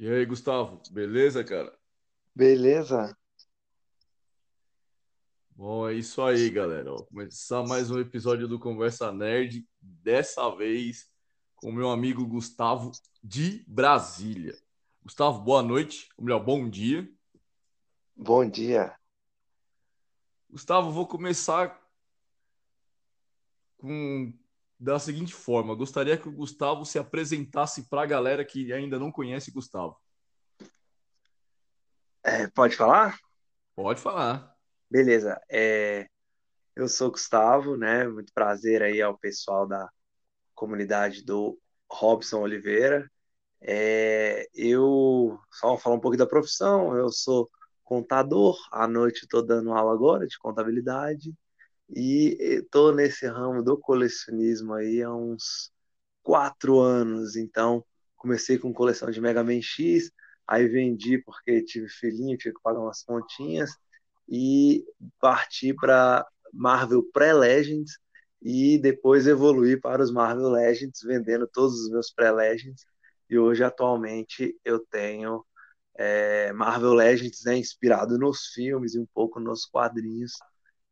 E aí, Gustavo, beleza, cara? Beleza? Bom, é isso aí, galera. Ó, começar mais um episódio do Conversa Nerd, dessa vez com meu amigo Gustavo de Brasília. Gustavo, boa noite, ou melhor, bom dia. Bom dia. Gustavo, vou começar com da seguinte forma: gostaria que o Gustavo se apresentasse para a galera que ainda não conhece Gustavo. É, pode falar? Pode falar. Beleza. É, eu sou Gustavo, né? Muito prazer aí ao pessoal da comunidade do Robson Oliveira. É, eu só falar um pouco da profissão. Eu sou contador. À noite estou dando aula agora de contabilidade. E estou nesse ramo do colecionismo aí há uns quatro anos. Então, comecei com coleção de Mega Man X, aí vendi porque tive filhinho, tive que pagar umas pontinhas, e parti para Marvel Pré-Legends, e depois evoluí para os Marvel Legends, vendendo todos os meus Pré-Legends. E hoje, atualmente, eu tenho é, Marvel Legends né, inspirado nos filmes e um pouco nos quadrinhos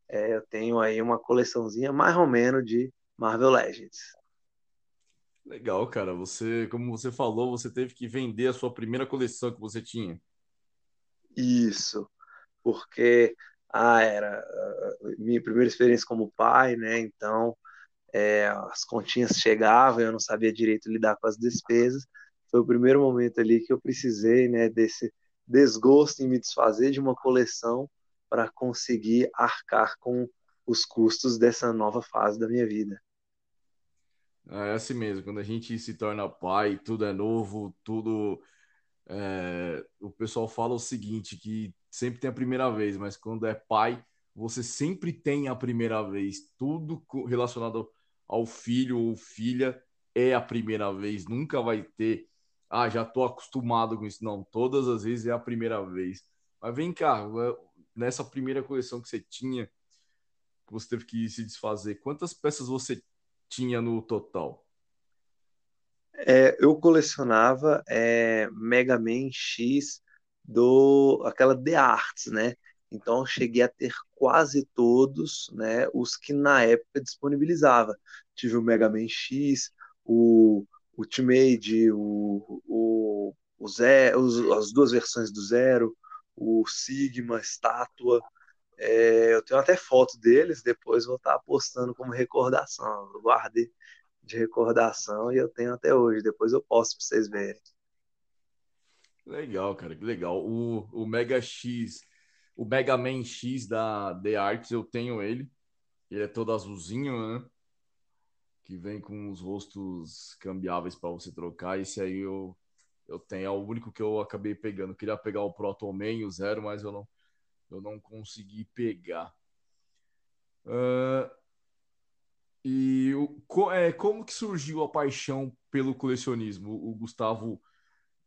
é, eu tenho aí uma coleçãozinha mais ou menos de Marvel Legends. Legal, cara. Você, como você falou, você teve que vender a sua primeira coleção que você tinha. Isso, porque ah, era minha primeira experiência como pai, né? Então é, as continhas chegavam, eu não sabia direito lidar com as despesas. Foi o primeiro momento ali que eu precisei, né, desse desgosto em me desfazer de uma coleção para conseguir arcar com os custos dessa nova fase da minha vida. É assim mesmo, quando a gente se torna pai, tudo é novo, tudo. É... O pessoal fala o seguinte: que sempre tem a primeira vez, mas quando é pai, você sempre tem a primeira vez. Tudo relacionado ao filho ou filha é a primeira vez, nunca vai ter. Ah, já estou acostumado com isso. Não, todas as vezes é a primeira vez. Mas vem cá, nessa primeira coleção que você tinha, que você teve que se desfazer, quantas peças você tinha no total? É, eu colecionava é, Mega Man X do aquela The Arts, né? Então eu cheguei a ter quase todos, né? Os que na época disponibilizava. Tive o Mega Man X, o Ultimate, o, o, o Zero, as duas versões do Zero, o Sigma, estátua. É, eu tenho até foto deles, depois vou estar postando como recordação. Eu guardei de recordação e eu tenho até hoje. Depois eu posto para vocês verem. Legal, cara, que legal. O, o Mega X, o Mega Man X da The Arts, eu tenho ele. Ele é todo azulzinho, né? Que vem com os rostos cambiáveis para você trocar. Esse aí eu eu tenho, é o único que eu acabei pegando. Eu queria pegar o Proton Man, o Zero, mas eu não, eu não consegui pegar. Uh, e o, é, como que surgiu a paixão pelo colecionismo? O, Gustavo,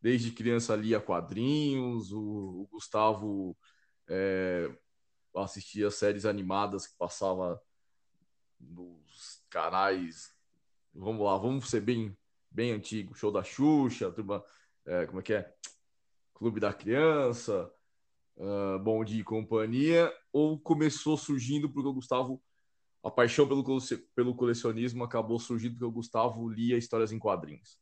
desde criança, lia quadrinhos, o, o Gustavo é, assistia séries animadas que passava nos canais. Vamos lá, vamos ser bem, bem antigo. Show da Xuxa, turma é, como é que é? Clube da Criança, uh, Bom Dia e Companhia, ou começou surgindo porque o Gustavo, a paixão pelo, pelo colecionismo acabou surgindo porque o Gustavo lia histórias em quadrinhos?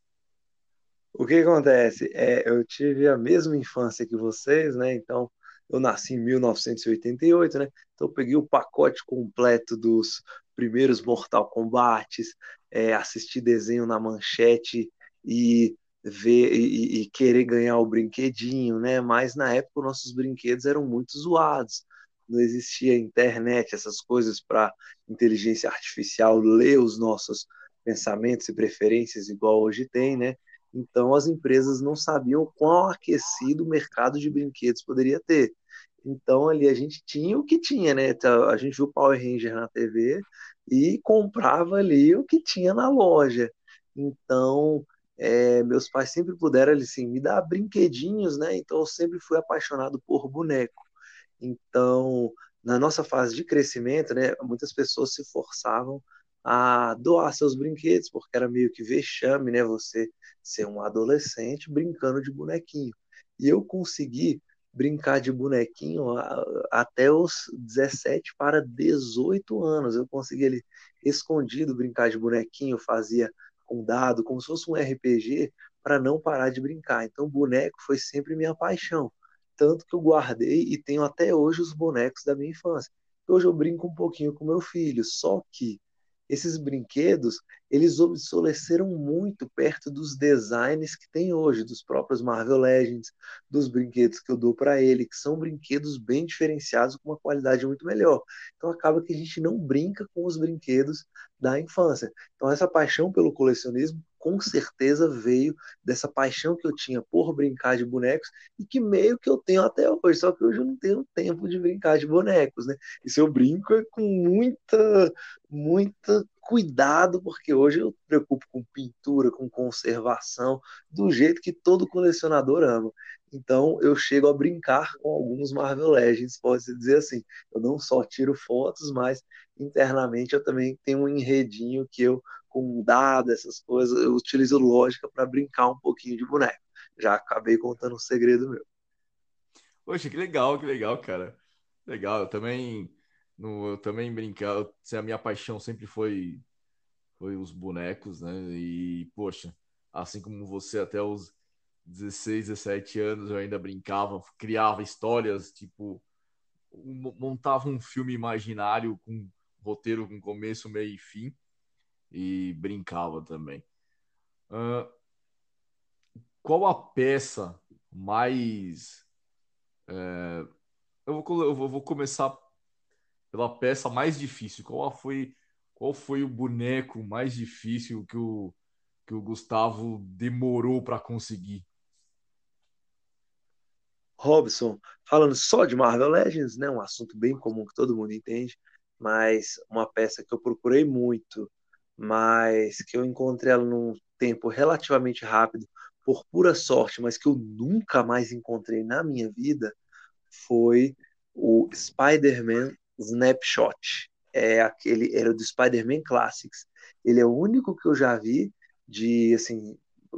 O que acontece? É, eu tive a mesma infância que vocês, né? Então, eu nasci em 1988, né? Então, peguei o pacote completo dos primeiros Mortal Kombats, é, assisti desenho na manchete e ver e, e, querer ganhar o brinquedinho, né? Mas na época nossos brinquedos eram muito zoados. Não existia internet, essas coisas para inteligência artificial ler os nossos pensamentos e preferências igual hoje tem, né? Então as empresas não sabiam quão aquecido o mercado de brinquedos poderia ter. Então ali a gente tinha o que tinha, né? Então, a gente viu Power Ranger na TV e comprava ali o que tinha na loja. Então é, meus pais sempre puderam assim, me dar brinquedinhos, né? Então eu sempre fui apaixonado por boneco. Então, na nossa fase de crescimento, né, muitas pessoas se forçavam a doar seus brinquedos, porque era meio que vexame, né? Você ser um adolescente brincando de bonequinho. E eu consegui brincar de bonequinho até os 17 para 18 anos. Eu consegui ali escondido brincar de bonequinho, fazia com dado, como se fosse um RPG, para não parar de brincar. Então, boneco foi sempre minha paixão. Tanto que eu guardei e tenho até hoje os bonecos da minha infância. Hoje eu brinco um pouquinho com meu filho, só que esses brinquedos eles obsoleceram muito perto dos designs que tem hoje, dos próprios Marvel Legends, dos brinquedos que eu dou para ele, que são brinquedos bem diferenciados com uma qualidade muito melhor. Então acaba que a gente não brinca com os brinquedos da infância. Então essa paixão pelo colecionismo com certeza veio dessa paixão que eu tinha por brincar de bonecos e que meio que eu tenho até hoje, só que hoje eu não tenho tempo de brincar de bonecos, né? E se eu brinco é com muita, muita cuidado, porque hoje eu me preocupo com pintura, com conservação, do jeito que todo colecionador ama. Então eu chego a brincar com alguns Marvel Legends, pode-se dizer assim. Eu não só tiro fotos, mas internamente eu também tenho um enredinho que eu com dado, essas coisas, eu utilizo lógica para brincar um pouquinho de boneco. Já acabei contando um segredo meu. Poxa, que legal, que legal, cara. Legal, eu também, no, eu também brincar, a minha paixão sempre foi, foi os bonecos, né? E, poxa, assim como você, até os 16, 17 anos eu ainda brincava, criava histórias, tipo, montava um filme imaginário com roteiro com começo, meio e fim e brincava também. Uh, qual a peça mais. É, eu, vou, eu vou começar pela peça mais difícil. Qual foi, qual foi o boneco mais difícil que o, que o Gustavo demorou para conseguir? Robson, falando só de Marvel Legends, né, um assunto bem comum que todo mundo entende, mas uma peça que eu procurei muito mas que eu encontrei ela num tempo relativamente rápido, por pura sorte, mas que eu nunca mais encontrei na minha vida, foi o Spider-Man Snapshot. É aquele, era do Spider-Man Classics. Ele é o único que eu já vi de, assim,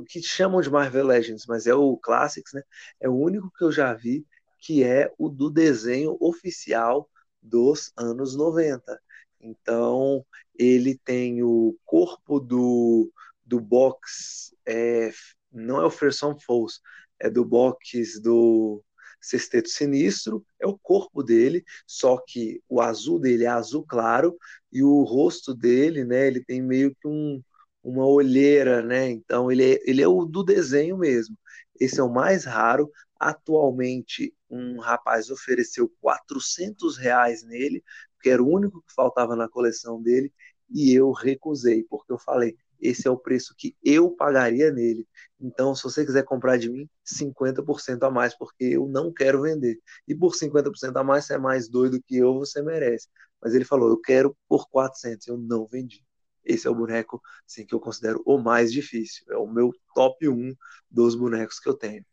que chamam de Marvel Legends, mas é o Classics, né? É o único que eu já vi que é o do desenho oficial dos anos 90. Então, ele tem o corpo do, do box, é, não é o Ferson Falls, é do box do Sexteto Sinistro, é o corpo dele, só que o azul dele é azul claro e o rosto dele, né, ele tem meio que um, uma olheira, né? Então ele é, ele é o do desenho mesmo. Esse é o mais raro. Atualmente, um rapaz ofereceu 400 reais nele, porque era o único que faltava na coleção dele, e eu recusei, porque eu falei, esse é o preço que eu pagaria nele. Então, se você quiser comprar de mim, 50% a mais, porque eu não quero vender. E por 50% a mais, você é mais doido que eu, você merece. Mas ele falou, eu quero por 400, eu não vendi. Esse é o boneco assim, que eu considero o mais difícil. É o meu top 1 dos bonecos que eu tenho.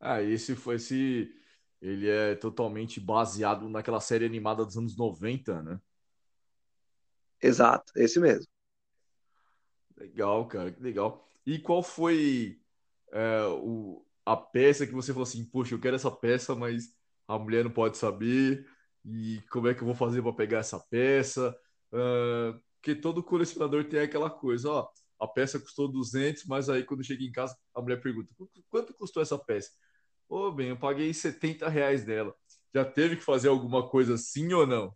Ah, esse foi esse. Ele é totalmente baseado naquela série animada dos anos 90, né? Exato, esse mesmo. Legal, cara, que legal. E qual foi é, o, a peça que você falou assim, poxa, eu quero essa peça, mas a mulher não pode saber, e como é que eu vou fazer para pegar essa peça? Uh, porque todo colecionador tem aquela coisa, ó, a peça custou 200, mas aí quando chega em casa, a mulher pergunta, quanto custou essa peça? Ô, oh, bem, eu paguei 70 reais dela. Já teve que fazer alguma coisa assim ou não?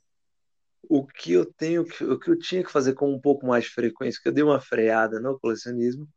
o que eu tenho, o que eu tinha que fazer com um pouco mais de frequência, que eu dei uma freada no colecionismo,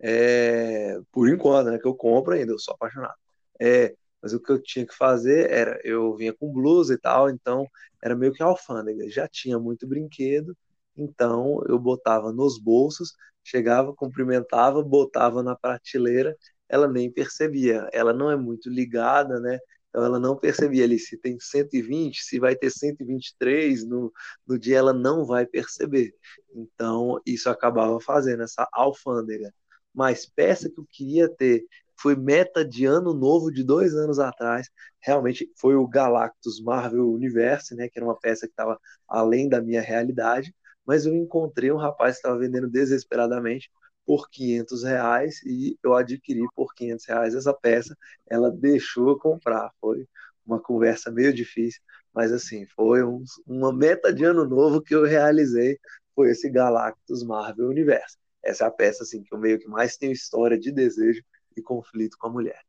é, por enquanto, né, que eu compro ainda, eu sou apaixonado. É, mas o que eu tinha que fazer era, eu vinha com blusa e tal, então era meio que alfândega, já tinha muito brinquedo, então eu botava nos bolsos, chegava, cumprimentava, botava na prateleira, ela nem percebia, ela não é muito ligada, né? Então ela não percebia ali se tem 120, se vai ter 123 no, no dia, ela não vai perceber. Então isso acabava fazendo essa alfândega. Mas peça que eu queria ter foi meta de ano novo de dois anos atrás. Realmente foi o Galactus Marvel Universe, né? Que era uma peça que estava além da minha realidade. Mas eu encontrei um rapaz que estava vendendo desesperadamente por 500 reais e eu adquiri por 500 reais essa peça. Ela deixou comprar. Foi uma conversa meio difícil, mas assim, foi um, uma meta de ano novo que eu realizei, foi esse Galactus Marvel Universo. Essa é a peça assim que eu meio que mais tenho história de desejo e conflito com a mulher.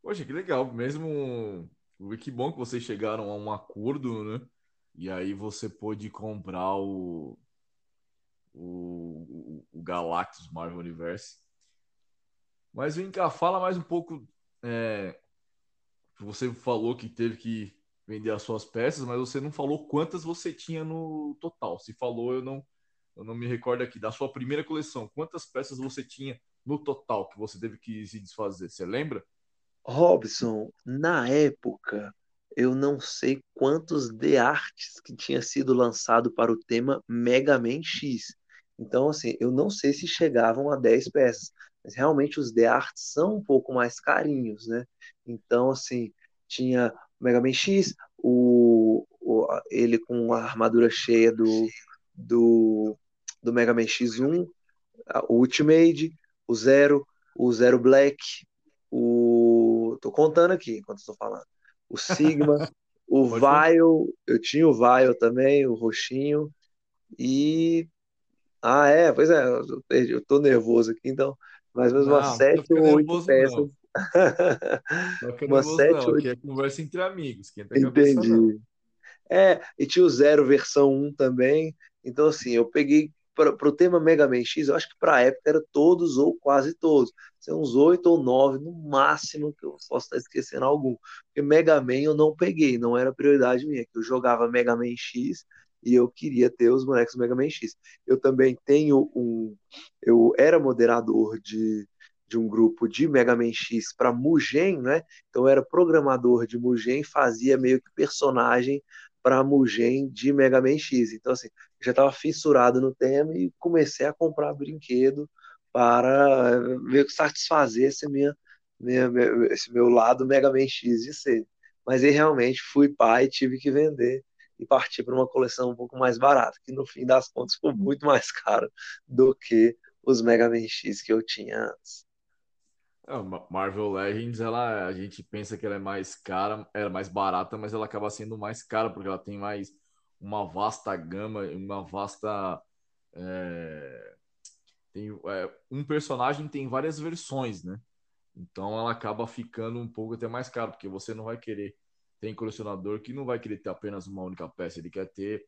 Poxa, que legal. Mesmo que bom que vocês chegaram a um acordo, né? E aí você pôde comprar o, o, o Galactus Marvel Universe. Mas vem cá, fala mais um pouco. É, você falou que teve que vender as suas peças, mas você não falou quantas você tinha no total. Se falou, eu não, eu não me recordo aqui. Da sua primeira coleção, quantas peças você tinha no total que você teve que se desfazer? Você lembra? Robson, na época, eu não sei quantos The Arts que tinha sido lançado para o tema Mega Man X. Então, assim, eu não sei se chegavam a 10 peças, mas realmente os The Arts são um pouco mais carinhos, né? Então, assim, tinha o Mega Man X, o, o, ele com a armadura cheia do, do, do Mega Man X1, o Ultimate, o Zero, o Zero Black, o. Tô contando aqui enquanto estou falando. O Sigma, o Vile, eu tinha o Vile também, o roxinho. E. Ah, é, pois é, eu, perdi, eu tô nervoso aqui, então. Mais ou menos umas sete ou oito peças. Não umas sete ou oito. é conversa entre amigos. Tá Entendi. É, e tinha o Zero versão 1 também. Então, assim, eu peguei para o tema Mega Man X, eu acho que para a época era todos ou quase todos. São uns oito ou nove, no máximo, que eu posso estar esquecendo algum. Porque Mega Man eu não peguei, não era prioridade minha. Que eu jogava Mega Man X e eu queria ter os bonecos Mega Man X. Eu também tenho um. Eu era moderador de, de um grupo de Mega Man X para Mugen, né? Então eu era programador de Mugen, fazia meio que personagem para Mugen de Mega Man X. Então, assim, já estava fissurado no tema e comecei a comprar brinquedo para meio que satisfazer esse, minha, minha, esse meu lado Mega Man X de ser. Mas aí realmente fui pai, tive que vender e partir para uma coleção um pouco mais barata, que no fim das contas ficou muito mais caro do que os Mega Man X que eu tinha antes. É, Marvel Legends, ela, a gente pensa que ela é mais cara, era mais barata, mas ela acaba sendo mais cara porque ela tem mais uma vasta gama, uma vasta é, tem é, um personagem tem várias versões, né? Então ela acaba ficando um pouco até mais caro porque você não vai querer tem colecionador que não vai querer ter apenas uma única peça, ele quer ter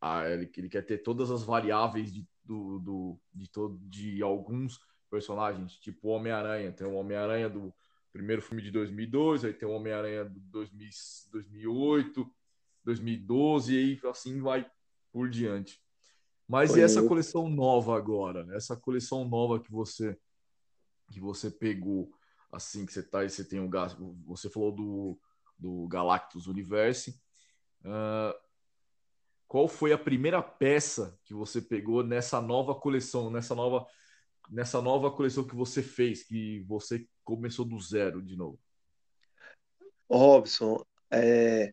a, ele, ele quer ter todas as variáveis de, do, do, de, todo, de alguns personagens, tipo Homem-Aranha. Tem o Homem-Aranha do primeiro filme de 2002, aí tem o Homem-Aranha do 2008, 2012, e aí assim vai por diante. Mas Foi e essa coleção nova agora? Essa coleção nova que você que você pegou, assim que você tá, você tem o um, você falou do, do Galactus Universe. Uh, qual foi a primeira peça que você pegou nessa nova coleção, nessa nova nessa nova coleção que você fez, que você começou do zero de novo? Robson, é,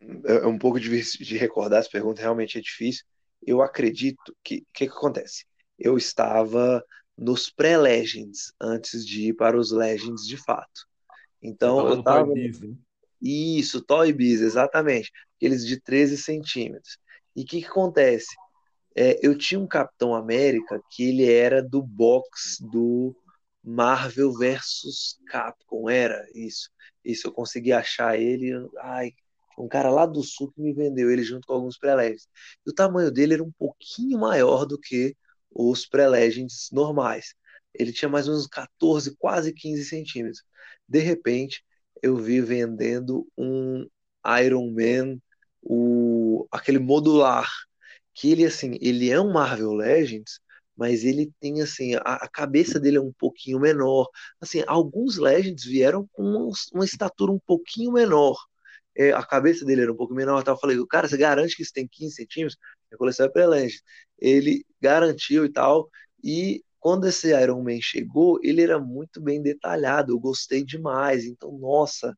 é um pouco difícil de recordar, essa pergunta realmente é difícil. Eu acredito que o que, que acontece? Eu estava nos pré-Legends antes de ir para os Legends de fato. Então eu estava. Isso, Toy Biz, exatamente. Aqueles de 13 centímetros. E o que, que acontece? É, eu tinha um Capitão América que ele era do box do Marvel versus Capcom, era isso. Isso, eu consegui achar ele. Ai, um cara lá do sul que me vendeu ele junto com alguns pré-legends. E o tamanho dele era um pouquinho maior do que os pré-legends normais. Ele tinha mais ou menos 14, quase 15 centímetros. De repente, eu vi vendendo um Iron Man, o, aquele modular que ele assim, ele é um Marvel Legends, mas ele tem assim, a, a cabeça dele é um pouquinho menor. Assim, alguns Legends vieram com uma, uma estatura um pouquinho menor. É, a cabeça dele era um pouco menor, eu falei, cara, você garante que isso tem 15 centímetros? A coleção é pré-legend. Ele garantiu e tal, e quando esse Iron Man chegou, ele era muito bem detalhado, eu gostei demais. Então, nossa,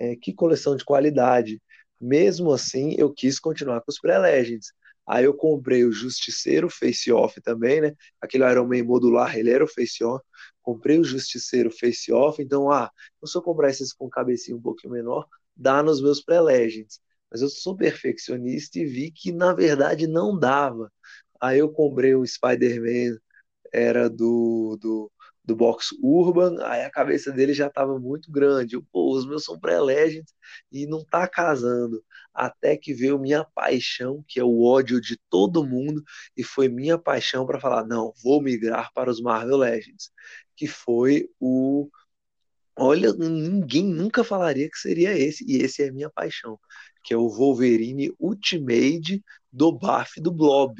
é, que coleção de qualidade. Mesmo assim, eu quis continuar com os pré-legends. Aí eu comprei o Justiceiro Face Off também, né? Aquele Iron Man modular, ele era o Face Off. Comprei o Justiceiro Face Off, então, ah, se eu comprar esses com cabecinha um pouquinho menor, dá nos meus pré-legends. Mas eu sou perfeccionista e vi que, na verdade, não dava. Aí eu comprei o Spider-Man, era do, do do box urban, aí a cabeça dele já estava muito grande. Eu, Pô, os meus são pré-legends e não tá casando. Até que veio minha paixão, que é o ódio de todo mundo, e foi minha paixão para falar: não, vou migrar para os Marvel Legends, que foi o. Olha, ninguém nunca falaria que seria esse, e esse é minha paixão, que é o Wolverine Ultimate do Buff do Blob.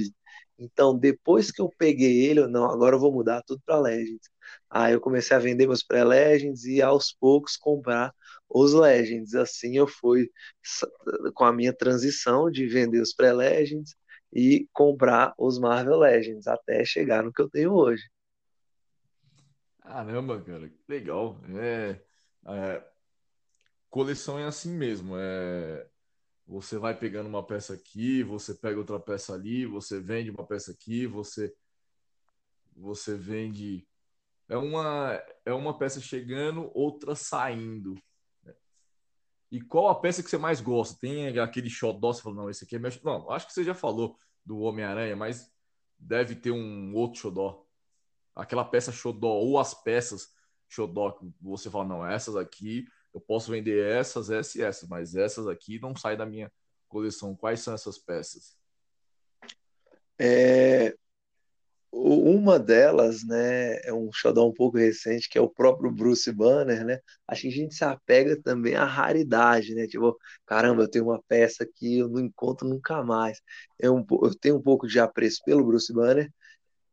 Então, depois que eu peguei ele, eu, não, agora eu vou mudar tudo para Legends. Aí eu comecei a vender meus pré-Legends e aos poucos comprar os Legends. Assim eu fui com a minha transição de vender os pré-Legends e comprar os Marvel Legends até chegar no que eu tenho hoje. Caramba, cara, que legal. É, é, coleção é assim mesmo. É, você vai pegando uma peça aqui, você pega outra peça ali, você vende uma peça aqui, você você vende é uma é uma peça chegando, outra saindo. E qual a peça que você mais gosta? Tem aquele xodó, você falou, não, esse aqui é meu... Não, acho que você já falou do Homem-Aranha, mas deve ter um outro xodó. Aquela peça xodó, ou as peças xodó, que você fala, não, essas aqui eu posso vender essas, essas e essas, mas essas aqui não saem da minha coleção. Quais são essas peças? É, uma delas, né, é um xodó um pouco recente, que é o próprio Bruce Banner, né? Acho que a gente se apega também à raridade, né? Tipo, caramba, eu tenho uma peça que eu não encontro nunca mais. Eu, eu tenho um pouco de apreço pelo Bruce Banner,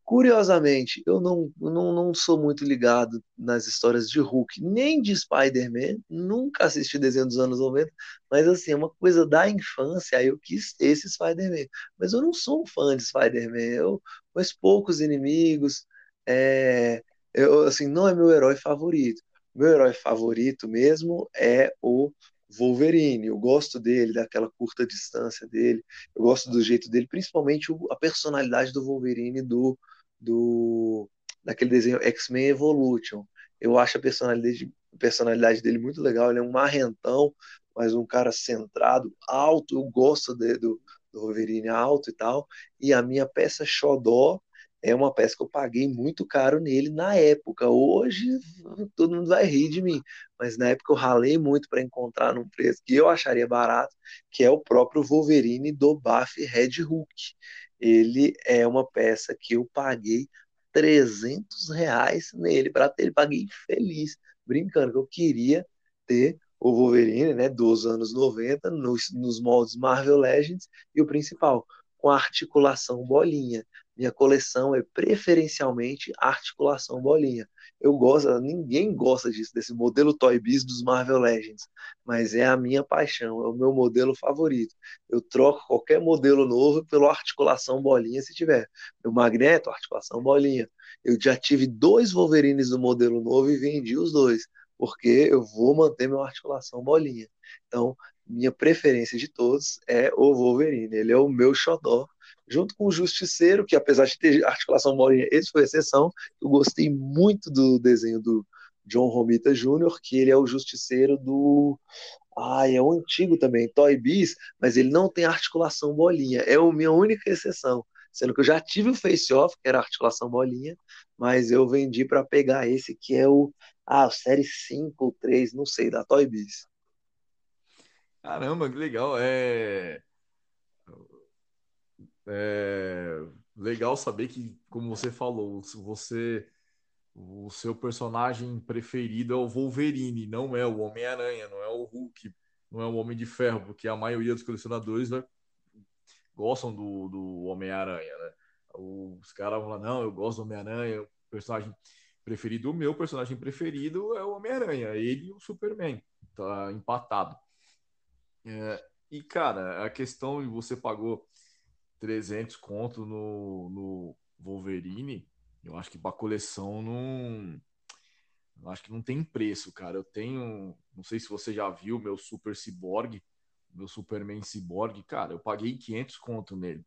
Curiosamente, eu não, não, não sou muito ligado nas histórias de Hulk, nem de Spider-Man, nunca assisti desenho dos anos 90, mas assim, é uma coisa da infância, aí eu quis esse Spider-Man. Mas eu não sou um fã de Spider-Man, eu conheço poucos inimigos, é, eu, assim, não é meu herói favorito. Meu herói favorito mesmo é o Wolverine. Eu gosto dele, daquela curta distância dele, eu gosto do jeito dele, principalmente a personalidade do Wolverine do do daquele desenho X-Men Evolution. Eu acho a personalidade, a personalidade dele muito legal. Ele é um marrentão, mas um cara centrado, alto. Eu gosto de, do, do Wolverine alto e tal. E a minha peça Xodó é uma peça que eu paguei muito caro nele na época. Hoje todo mundo vai rir de mim, mas na época eu ralei muito para encontrar num preço que eu acharia barato, que é o próprio Wolverine do Buff Red Hulk ele é uma peça que eu paguei 300 reais nele para ter, ele paguei feliz, brincando que eu queria ter o Wolverine, né, dos anos 90, nos, nos moldes Marvel Legends, e o principal, com articulação bolinha. Minha coleção é preferencialmente articulação bolinha. Eu gosto, ninguém gosta disso, desse modelo Toy Biz dos Marvel Legends, mas é a minha paixão, é o meu modelo favorito. Eu troco qualquer modelo novo pela articulação bolinha se tiver. Meu Magneto, articulação bolinha. Eu já tive dois Wolverines do modelo novo e vendi os dois, porque eu vou manter meu articulação bolinha. Então, minha preferência de todos é o Wolverine. Ele é o meu xodó junto com o Justiceiro, que apesar de ter articulação molinha, esse foi exceção. Eu gostei muito do desenho do John Romita Jr., que ele é o Justiceiro do. Ah, é o antigo também, Toy Biz, mas ele não tem articulação bolinha. É a minha única exceção. Sendo que eu já tive o Face Off, que era articulação bolinha, mas eu vendi para pegar esse que é o. Ah, série 5 ou 3, não sei, da Toy Biz. Caramba, que legal. É é legal saber que, como você falou, você o seu personagem preferido é o Wolverine, não é o Homem-Aranha, não é o Hulk, não é o Homem de Ferro, porque a maioria dos colecionadores né, gostam do, do Homem-Aranha, né? Os caras vão lá, não, eu gosto do Homem-Aranha, o personagem preferido, o meu personagem preferido é o Homem-Aranha, ele e o Superman, tá empatado. É, e, cara, a questão de você pagou 300 conto no, no Wolverine, eu acho que para coleção não. Eu acho que não tem preço, cara. Eu tenho. Não sei se você já viu meu Super Cyborg meu Superman Cyborg, cara, eu paguei 500 conto nele.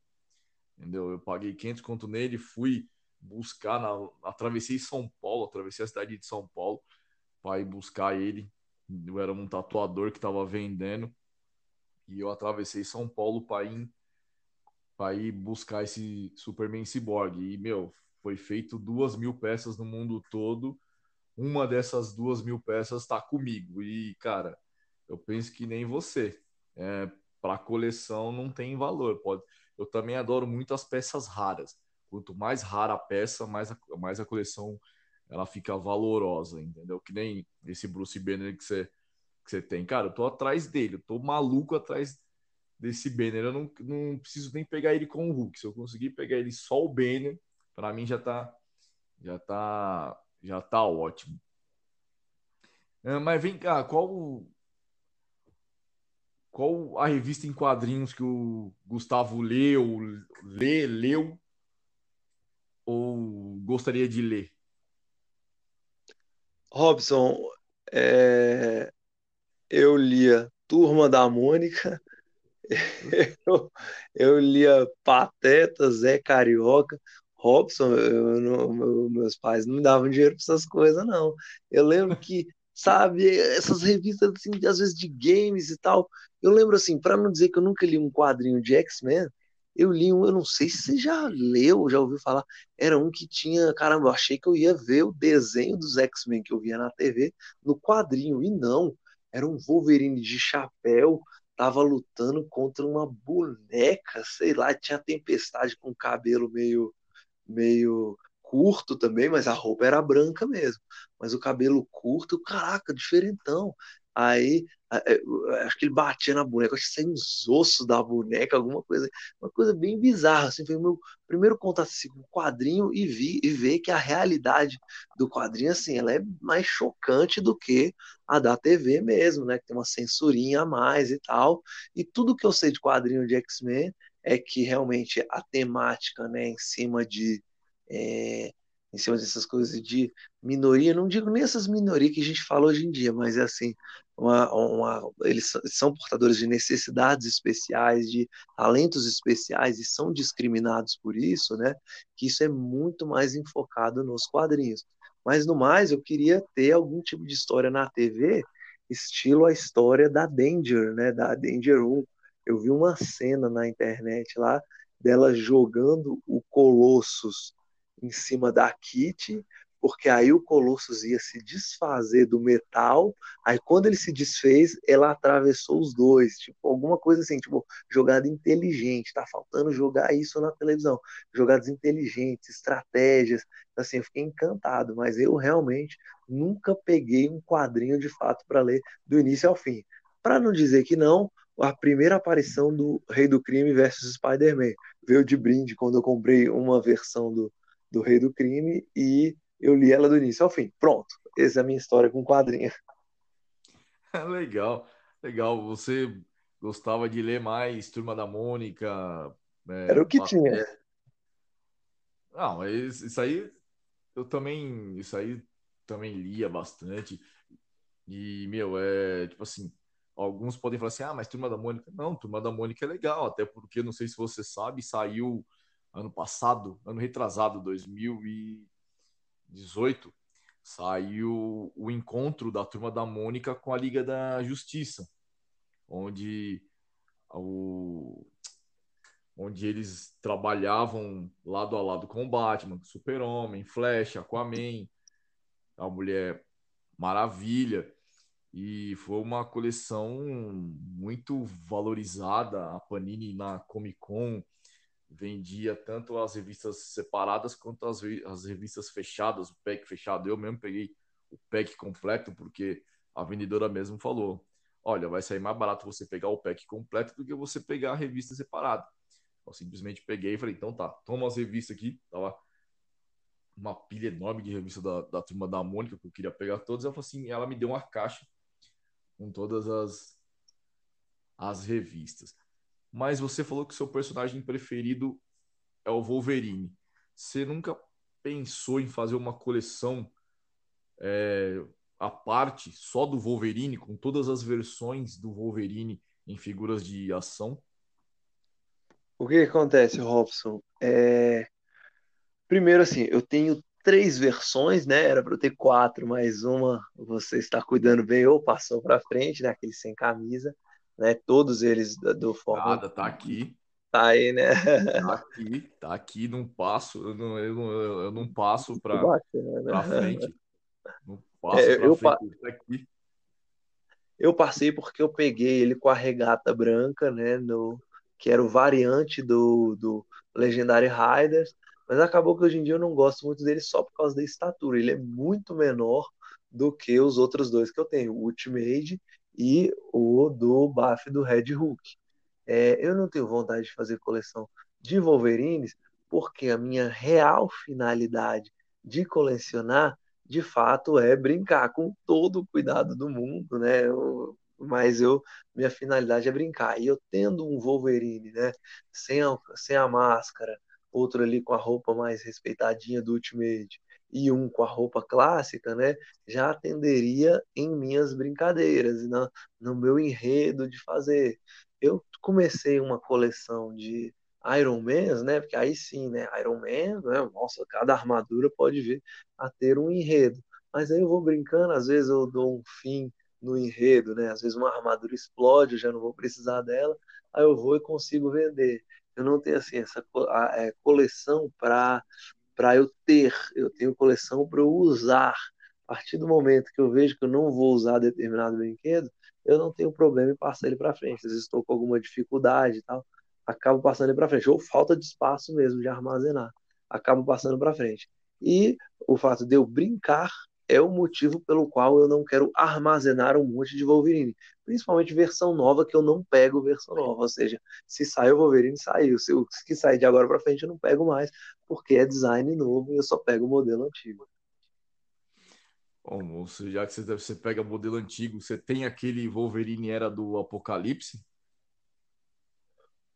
Entendeu? Eu paguei 500 conto nele, fui buscar, na, atravessei São Paulo, atravessei a cidade de São Paulo para ir buscar ele. Eu era um tatuador que estava vendendo e eu atravessei São Paulo para ir, ir buscar esse Superman Cyborg. E, meu, foi feito duas mil peças no mundo todo. Uma dessas duas mil peças está comigo. E, cara, eu penso que nem você. É, para coleção não tem valor. Pode. Eu também adoro muito as peças raras. Quanto mais rara a peça, mais a, mais a coleção ela fica valorosa, entendeu? Que nem esse Bruce Banner que você, que você tem. Cara, eu tô atrás dele, eu tô maluco atrás desse Banner. Eu não, não preciso nem pegar ele com o Hulk. Se eu conseguir pegar ele só o Banner, para mim já tá já tá já tá ótimo. É, mas vem cá, qual qual a revista em quadrinhos que o Gustavo leu, lê, leu ou gostaria de ler? Robson, é... eu lia Turma da Mônica, eu, eu lia Pateta, Zé Carioca, Robson, eu não, meus pais não me davam dinheiro para essas coisas, não. Eu lembro que, sabe, essas revistas, assim, às vezes de games e tal. Eu lembro, assim, para não dizer que eu nunca li um quadrinho de X-Men, eu li um, eu não sei se você já leu, já ouviu falar, era um que tinha, caramba, eu achei que eu ia ver o desenho dos X-Men que eu via na TV no quadrinho, e não, era um Wolverine de chapéu, tava lutando contra uma boneca, sei lá, tinha tempestade com cabelo meio meio curto também, mas a roupa era branca mesmo. Mas o cabelo curto, caraca, diferentão. Aí é, acho que ele batia na boneca, acho que saiu uns ossos da boneca, alguma coisa, uma coisa bem bizarra. Assim, foi o meu primeiro contato assim, com o quadrinho e vi e ver que a realidade do quadrinho assim, ela é mais chocante do que a da TV mesmo, né? Que tem uma censurinha a mais e tal. E tudo que eu sei de quadrinho de X-Men é que realmente a temática, né, em cima de é, em cima dessas coisas de minoria, não digo nem essas minorias que a gente fala hoje em dia, mas é assim, uma, uma, eles são portadores de necessidades especiais, de talentos especiais e são discriminados por isso, né? Que isso é muito mais enfocado nos quadrinhos. Mas no mais, eu queria ter algum tipo de história na TV, estilo a história da Danger, né? Da Danger 1, eu vi uma cena na internet lá dela jogando o Colossus em cima da Kitty, porque aí o Colossus ia se desfazer do metal, aí quando ele se desfez, ela atravessou os dois, tipo, alguma coisa assim, tipo, jogada inteligente, tá faltando jogar isso na televisão, jogadas inteligentes, estratégias, assim, eu fiquei encantado, mas eu realmente nunca peguei um quadrinho de fato para ler do início ao fim. Para não dizer que não, a primeira aparição do Rei do Crime versus Spider-Man. Veio de brinde quando eu comprei uma versão do, do Rei do Crime e eu li ela do início ao fim. Pronto, essa é a minha história com quadrinha. legal, legal. Você gostava de ler mais Turma da Mônica? É, Era o que tinha. Não, mas isso aí eu também, isso aí também lia bastante. E, meu, é tipo assim, alguns podem falar assim: ah, mas Turma da Mônica. Não, Turma da Mônica é legal, até porque, não sei se você sabe, saiu ano passado, ano retrasado, 2018, saiu o encontro da Turma da Mônica com a Liga da Justiça, onde o onde eles trabalhavam lado a lado com o Batman, Super-Homem, Flash, Aquaman, a Mulher Maravilha. E foi uma coleção muito valorizada. A Panini na Comic Con vendia tanto as revistas separadas quanto as, as revistas fechadas, o pack fechado. Eu mesmo peguei o pack completo porque a vendedora mesmo falou: olha, vai sair mais barato você pegar o pack completo do que você pegar a revista separada. Eu simplesmente peguei e falei: então tá, toma as revistas aqui. Tava uma pilha enorme de revista da, da turma da Mônica, que eu queria pegar todas. Ela falou assim: ela me deu uma caixa com todas as, as revistas. Mas você falou que seu personagem preferido é o Wolverine. Você nunca pensou em fazer uma coleção é, à parte, só do Wolverine, com todas as versões do Wolverine em figuras de ação. O que, acontece, Robson? É... Primeiro, assim, eu tenho três versões, né? Era para eu ter quatro, mais uma você está cuidando bem ou passou para frente, né? Aquele sem camisa, né? Todos eles do Fórmula. Nada, tá aqui. Tá aí, né? Tá aqui, tá aqui, não passo, eu não, eu não, eu não passo para frente. Não passo é, eu, frente, tá aqui. Eu passei porque eu peguei ele com a regata branca, né? No, que era o variante do, do Legendary Riders, mas acabou que hoje em dia eu não gosto muito dele só por causa da estatura. Ele é muito menor do que os outros dois que eu tenho, o Ultimate e o do Buff do Red Hook. É, eu não tenho vontade de fazer coleção de Wolverines, porque a minha real finalidade de colecionar, de fato, é brincar com todo o cuidado do mundo, né? Eu, mas eu, minha finalidade é brincar. E eu tendo um Wolverine, né? Sem a, sem a máscara, outro ali com a roupa mais respeitadinha do Ultimate e um com a roupa clássica, né? Já atenderia em minhas brincadeiras, na, no meu enredo de fazer eu comecei uma coleção de Iron Man, né? Porque aí sim, né? Iron Man, né? Nossa, cada armadura pode vir a ter um enredo. Mas aí eu vou brincando, às vezes eu dou um fim no enredo, né? Às vezes uma armadura explode, eu já não vou precisar dela, aí eu vou e consigo vender. Eu não tenho assim essa é, coleção para para eu ter, eu tenho coleção para eu usar. A partir do momento que eu vejo que eu não vou usar determinado brinquedo, eu não tenho problema em passar ele para frente. Às vezes estou com alguma dificuldade e tal, acabo passando ele para frente. Ou falta de espaço mesmo de armazenar, acabo passando para frente. E o fato de eu brincar é o motivo pelo qual eu não quero armazenar um monte de Wolverine. Principalmente versão nova, que eu não pego versão nova. Ou seja, se sai o Wolverine, saiu. Se o que sair de agora para frente, eu não pego mais, porque é design novo e eu só pego o modelo antigo. Bom, moço, já que você, você pega modelo antigo, você tem aquele Wolverine era do Apocalipse?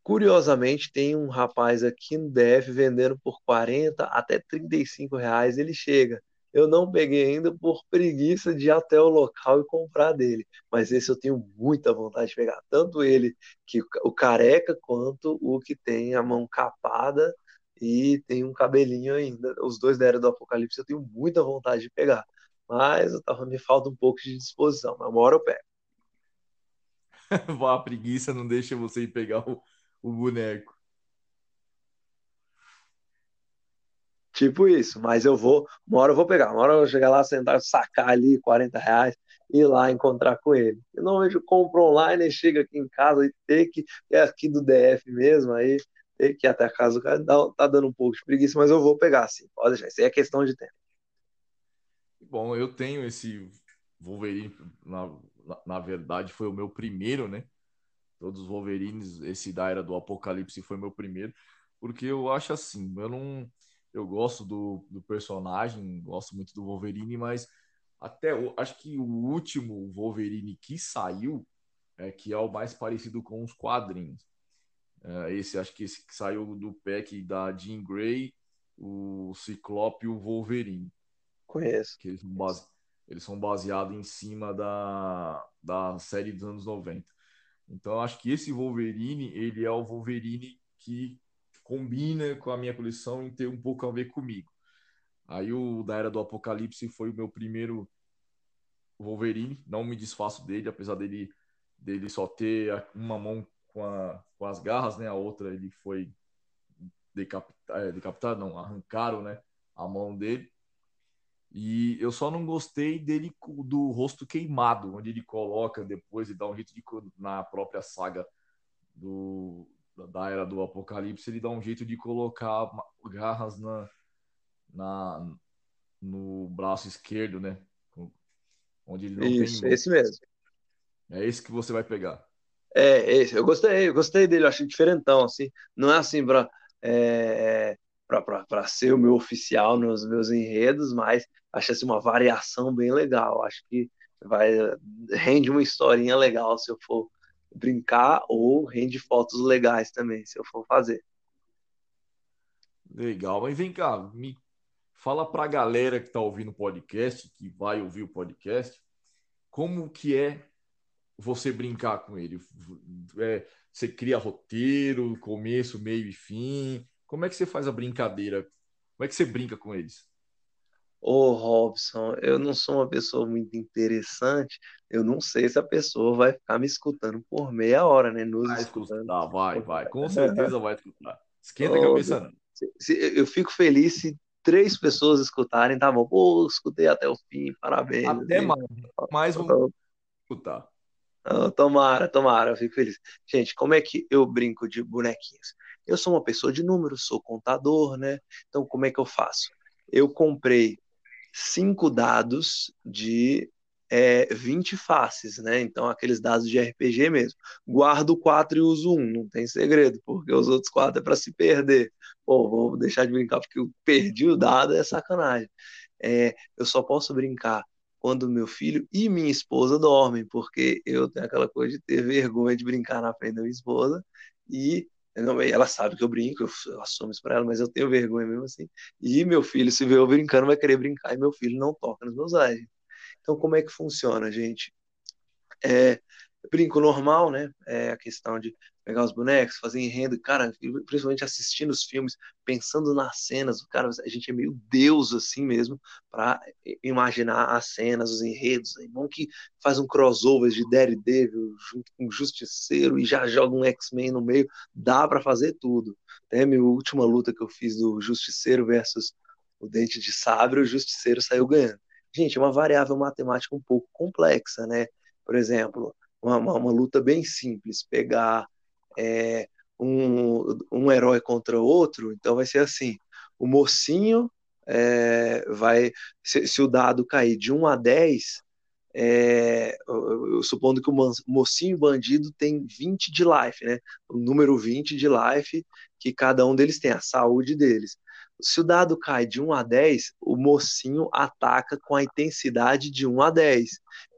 Curiosamente, tem um rapaz aqui no DF vendendo por 40 até 35 reais, ele chega. Eu não peguei ainda por preguiça de ir até o local e comprar dele. Mas esse eu tenho muita vontade de pegar. Tanto ele, que o careca, quanto o que tem a mão capada e tem um cabelinho ainda. Os dois da Era do Apocalipse eu tenho muita vontade de pegar. Mas tava, me falta um pouco de disposição, mas uma hora eu pego. a preguiça não deixa você ir pegar o, o boneco. Tipo isso, mas eu vou, uma hora eu vou pegar, uma hora eu vou chegar lá, sentar, sacar ali 40 reais e ir lá encontrar com ele. Eu não vejo compro online, chega aqui em casa e ter que, é aqui do DF mesmo, aí ter que ir até a casa do cara, tá dando um pouco de preguiça, mas eu vou pegar sim, pode deixar, isso aí é questão de tempo. Bom, eu tenho esse Wolverine, na, na verdade, foi o meu primeiro, né? Todos os Wolverines, esse da Era do Apocalipse foi meu primeiro, porque eu acho assim, eu não. Eu gosto do, do personagem, gosto muito do Wolverine, mas até acho que o último Wolverine que saiu é que é o mais parecido com os quadrinhos. É, esse acho que esse que saiu do pack da Jean Grey, o Ciclope e o Wolverine. Conheço. Que eles são, base... eles são baseados em cima da, da série dos anos 90. Então, acho que esse Wolverine, ele é o Wolverine que combina com a minha coleção em ter um pouco a ver comigo. Aí o da Era do Apocalipse foi o meu primeiro Wolverine, não me desfaço dele, apesar dele, dele só ter uma mão com, a, com as garras, né? A outra ele foi decapitado, é, decapitado não, arrancaram, né? A mão dele. E eu só não gostei dele do rosto queimado, onde ele coloca depois e dá um jeito de na própria saga do, da era do Apocalipse, ele dá um jeito de colocar garras na, na no braço esquerdo, né? Onde ele não Isso, tem. Esse mesmo. É esse que você vai pegar. É, esse. Eu gostei, eu gostei dele, eu achei diferentão, assim. Não é assim para é, para ser o meu oficial nos meus enredos, mas acho assim uma variação bem legal. Acho que vai rende uma historinha legal se eu for brincar ou rende fotos legais também se eu for fazer. Legal, mas vem cá, me fala para a galera que está ouvindo o podcast, que vai ouvir o podcast, como que é você brincar com ele? É, você cria roteiro, começo, meio e fim? Como é que você faz a brincadeira? Como é que você brinca com eles? Ô, Robson, eu não sou uma pessoa muito interessante. Eu não sei se a pessoa vai ficar me escutando por meia hora, né? Nos vai escutando. escutar, vai, vai. Com certeza vai escutar. Esquenta a cabeça, não. Eu fico feliz se três pessoas escutarem, tá bom? Pô, escutei até o fim, parabéns. Até mais. Mais um escutar. tomara, tomara, eu fico feliz. Gente, como é que eu brinco de bonequinhos? Eu sou uma pessoa de números, sou contador, né? Então, como é que eu faço? Eu comprei cinco dados de é, 20 faces, né? Então, aqueles dados de RPG mesmo. Guardo quatro e uso um, não tem segredo, porque os outros quatro é para se perder. Pô, vou deixar de brincar porque eu perdi o dado, é sacanagem. É, eu só posso brincar quando meu filho e minha esposa dormem, porque eu tenho aquela coisa de ter vergonha de brincar na frente da minha esposa e não, ela sabe que eu brinco, eu, eu assumo isso pra ela, mas eu tenho vergonha mesmo assim. E meu filho, se vê eu brincando, vai querer brincar, e meu filho não toca nos meus lives. Então, como é que funciona, gente? É, brinco normal, né? É a questão de pegar os bonecos, fazer enredo, cara, principalmente assistindo os filmes, pensando nas cenas, cara, a gente é meio deus assim mesmo para imaginar as cenas, os enredos. É bom que faz um crossover de Daredevil junto com Justiceiro e já joga um X-Men no meio, dá para fazer tudo. Até minha última luta que eu fiz do Justiceiro versus o Dente de Sabre, o Justiceiro saiu ganhando. Gente, é uma variável matemática um pouco complexa, né? Por exemplo, uma, uma, uma luta bem simples, pegar é, um, um herói contra outro, então vai ser assim: o mocinho é, vai, se, se, o dado cair de 1 a 10, é, eu, eu, supondo que o mocinho bandido tem 20 de life, né? O número 20 de life que cada um deles tem, a saúde deles. Se o dado cai de 1 a 10, o mocinho ataca com a intensidade de 1 a 10.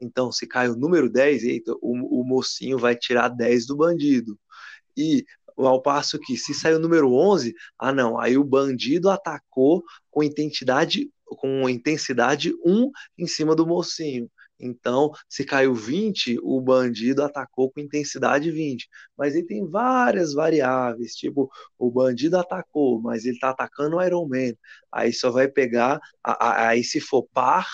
Então, se cai o número 10, eita, o, o mocinho vai tirar 10 do bandido. E ao passo que se saiu o número 11, ah não, aí o bandido atacou com intensidade com intensidade 1 em cima do mocinho. Então, se caiu 20, o bandido atacou com intensidade 20. Mas ele tem várias variáveis, tipo, o bandido atacou, mas ele está atacando o Iron Man. Aí só vai pegar, aí se for par,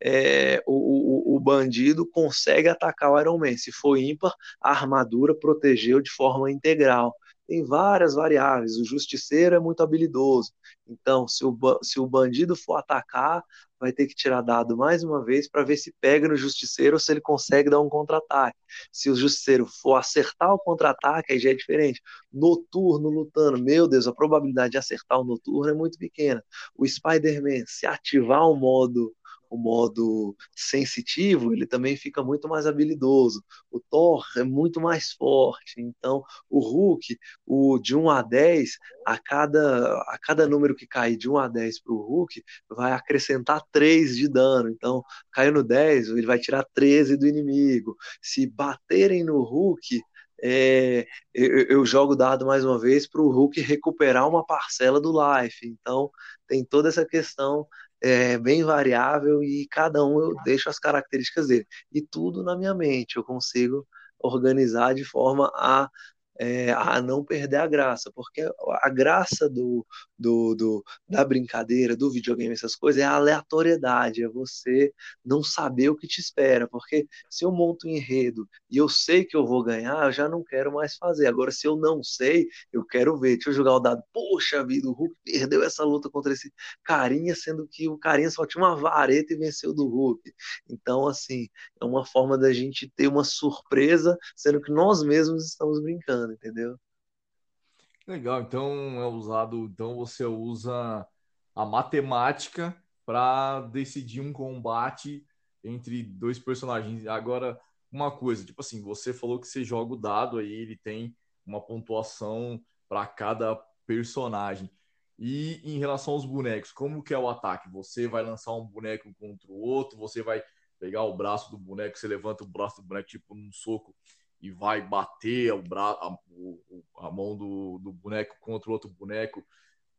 é, o, o, o, bandido consegue atacar o Iron Man. Se for ímpar, a armadura protegeu de forma integral. Tem várias variáveis. O justiceiro é muito habilidoso. Então, se o, se o bandido for atacar, vai ter que tirar dado mais uma vez para ver se pega no justiceiro ou se ele consegue dar um contra-ataque. Se o justiceiro for acertar o contra-ataque, aí já é diferente. Noturno lutando, meu Deus, a probabilidade de acertar o noturno é muito pequena. O Spider-Man, se ativar o modo o modo sensitivo, ele também fica muito mais habilidoso. O Thor é muito mais forte. Então, o Hulk, o de 1 a 10, a cada, a cada número que cai de 1 a 10 para o Hulk, vai acrescentar 3 de dano. Então, caiu no 10, ele vai tirar 13 do inimigo. Se baterem no Hulk, é, eu, eu, jogo dado mais uma vez para o Hulk recuperar uma parcela do life. Então, tem toda essa questão é bem variável e cada um eu deixo as características dele. E tudo na minha mente, eu consigo organizar de forma a é, a não perder a graça, porque a graça do, do, do, da brincadeira, do videogame, essas coisas, é a aleatoriedade, é você não saber o que te espera, porque se eu monto um enredo e eu sei que eu vou ganhar, eu já não quero mais fazer. Agora, se eu não sei, eu quero ver, deixa eu jogar o dado, poxa vida, o Hulk perdeu essa luta contra esse carinha, sendo que o carinha só tinha uma vareta e venceu do Hulk. Então, assim, é uma forma da gente ter uma surpresa, sendo que nós mesmos estamos brincando entendeu? Legal, então é usado, então você usa a matemática para decidir um combate entre dois personagens. Agora, uma coisa, tipo assim, você falou que você joga o dado aí, ele tem uma pontuação para cada personagem. E em relação aos bonecos, como que é o ataque? Você vai lançar um boneco contra o outro, você vai pegar o braço do boneco, você levanta o braço do boneco tipo num soco e vai bater o bra a, a mão do, do boneco contra o outro boneco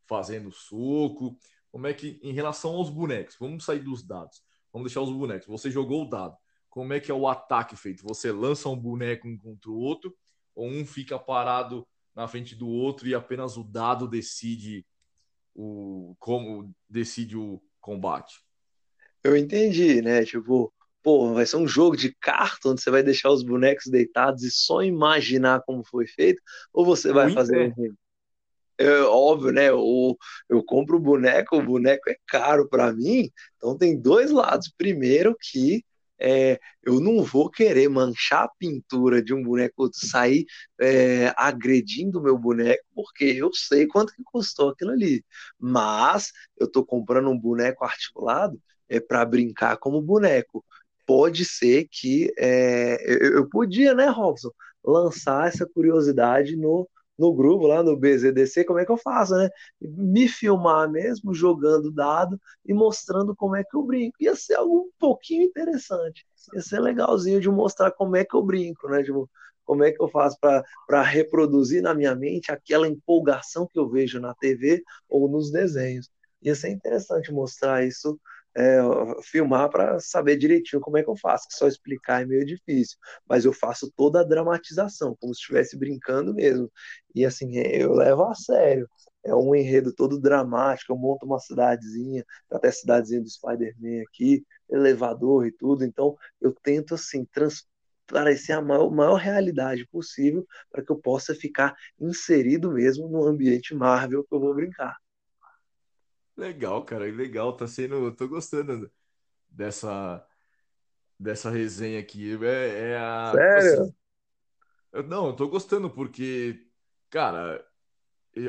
fazendo suco. Como é que, em relação aos bonecos, vamos sair dos dados, vamos deixar os bonecos. Você jogou o dado, como é que é o ataque feito? Você lança um boneco um contra o outro, ou um fica parado na frente do outro e apenas o dado decide o como decide o combate? Eu entendi, né? Tipo, pô, vai ser um jogo de carta onde você vai deixar os bonecos deitados e só imaginar como foi feito, ou você vai fazer um é óbvio, né? Eu, eu compro o boneco, o boneco é caro para mim, então tem dois lados. Primeiro que é, eu não vou querer manchar a pintura de um boneco, sair é, agredindo o meu boneco, porque eu sei quanto que custou aquilo ali. Mas eu estou comprando um boneco articulado é para brincar como boneco. Pode ser que é, eu, eu podia, né, Robson, lançar essa curiosidade no no grupo lá no BZDC, como é que eu faço, né? Me filmar mesmo, jogando dado e mostrando como é que eu brinco. Ia ser algo um pouquinho interessante. Ia ser legalzinho de mostrar como é que eu brinco, né? Tipo, como é que eu faço para reproduzir na minha mente aquela empolgação que eu vejo na TV ou nos desenhos. Ia ser interessante mostrar isso é, filmar para saber direitinho como é que eu faço, que só explicar é meio difícil, mas eu faço toda a dramatização, como se estivesse brincando mesmo. E assim, eu levo a sério. É um enredo todo dramático, eu monto uma cidadezinha, até a cidadezinha do Spider-Man aqui, elevador e tudo, então eu tento assim, transparecer a maior, maior realidade possível para que eu possa ficar inserido mesmo no ambiente Marvel que eu vou brincar. Legal, cara, legal. Tá sendo. Tô gostando dessa, dessa resenha aqui. É, é a. Sério? Assim, eu, não, eu tô gostando porque, cara,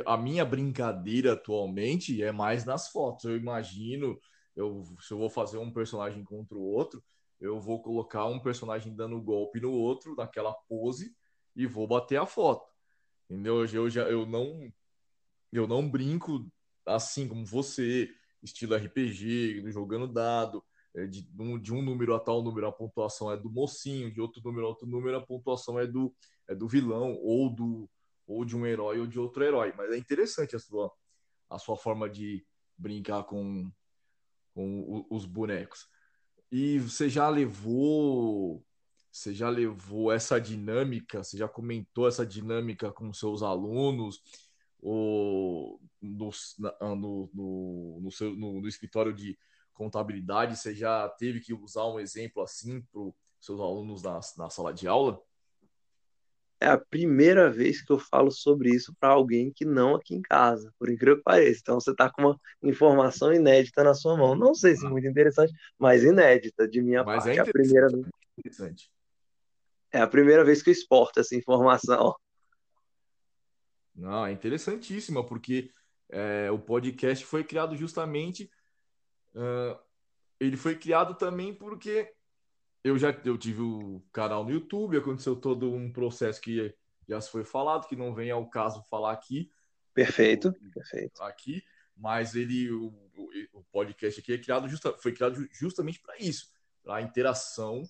a minha brincadeira atualmente é mais nas fotos. Eu imagino, eu, se eu vou fazer um personagem contra o outro, eu vou colocar um personagem dando golpe no outro, naquela pose, e vou bater a foto. Entendeu? Eu já eu não eu não brinco assim como você, estilo RPG, jogando dado, é, de, de, um número a tal número a pontuação é do mocinho, de outro número a outro número a pontuação é do, é do vilão, ou do ou de um herói ou de outro herói. Mas é interessante a sua, a sua forma de brincar com, com os bonecos. E você já levou você já levou essa dinâmica, você já comentou essa dinâmica com seus alunos, ou no, no, no, no, seu, no, no escritório de contabilidade, você já teve que usar um exemplo assim para os seus alunos na, na sala de aula? É a primeira vez que eu falo sobre isso para alguém que não aqui em casa, por incrível que pareça. Então você está com uma informação inédita na sua mão. Não sei se muito interessante, mas inédita de minha mas parte. É, é a primeira vez. É a primeira vez que eu exporto essa informação. Não, é interessantíssima, porque é, o podcast foi criado justamente. Uh, ele foi criado também porque eu já eu tive o canal no YouTube, aconteceu todo um processo que já se foi falado, que não vem ao caso falar aqui. Perfeito, perfeito. Aqui, mas ele o, o podcast aqui é criado justa, foi criado justamente para isso, para interação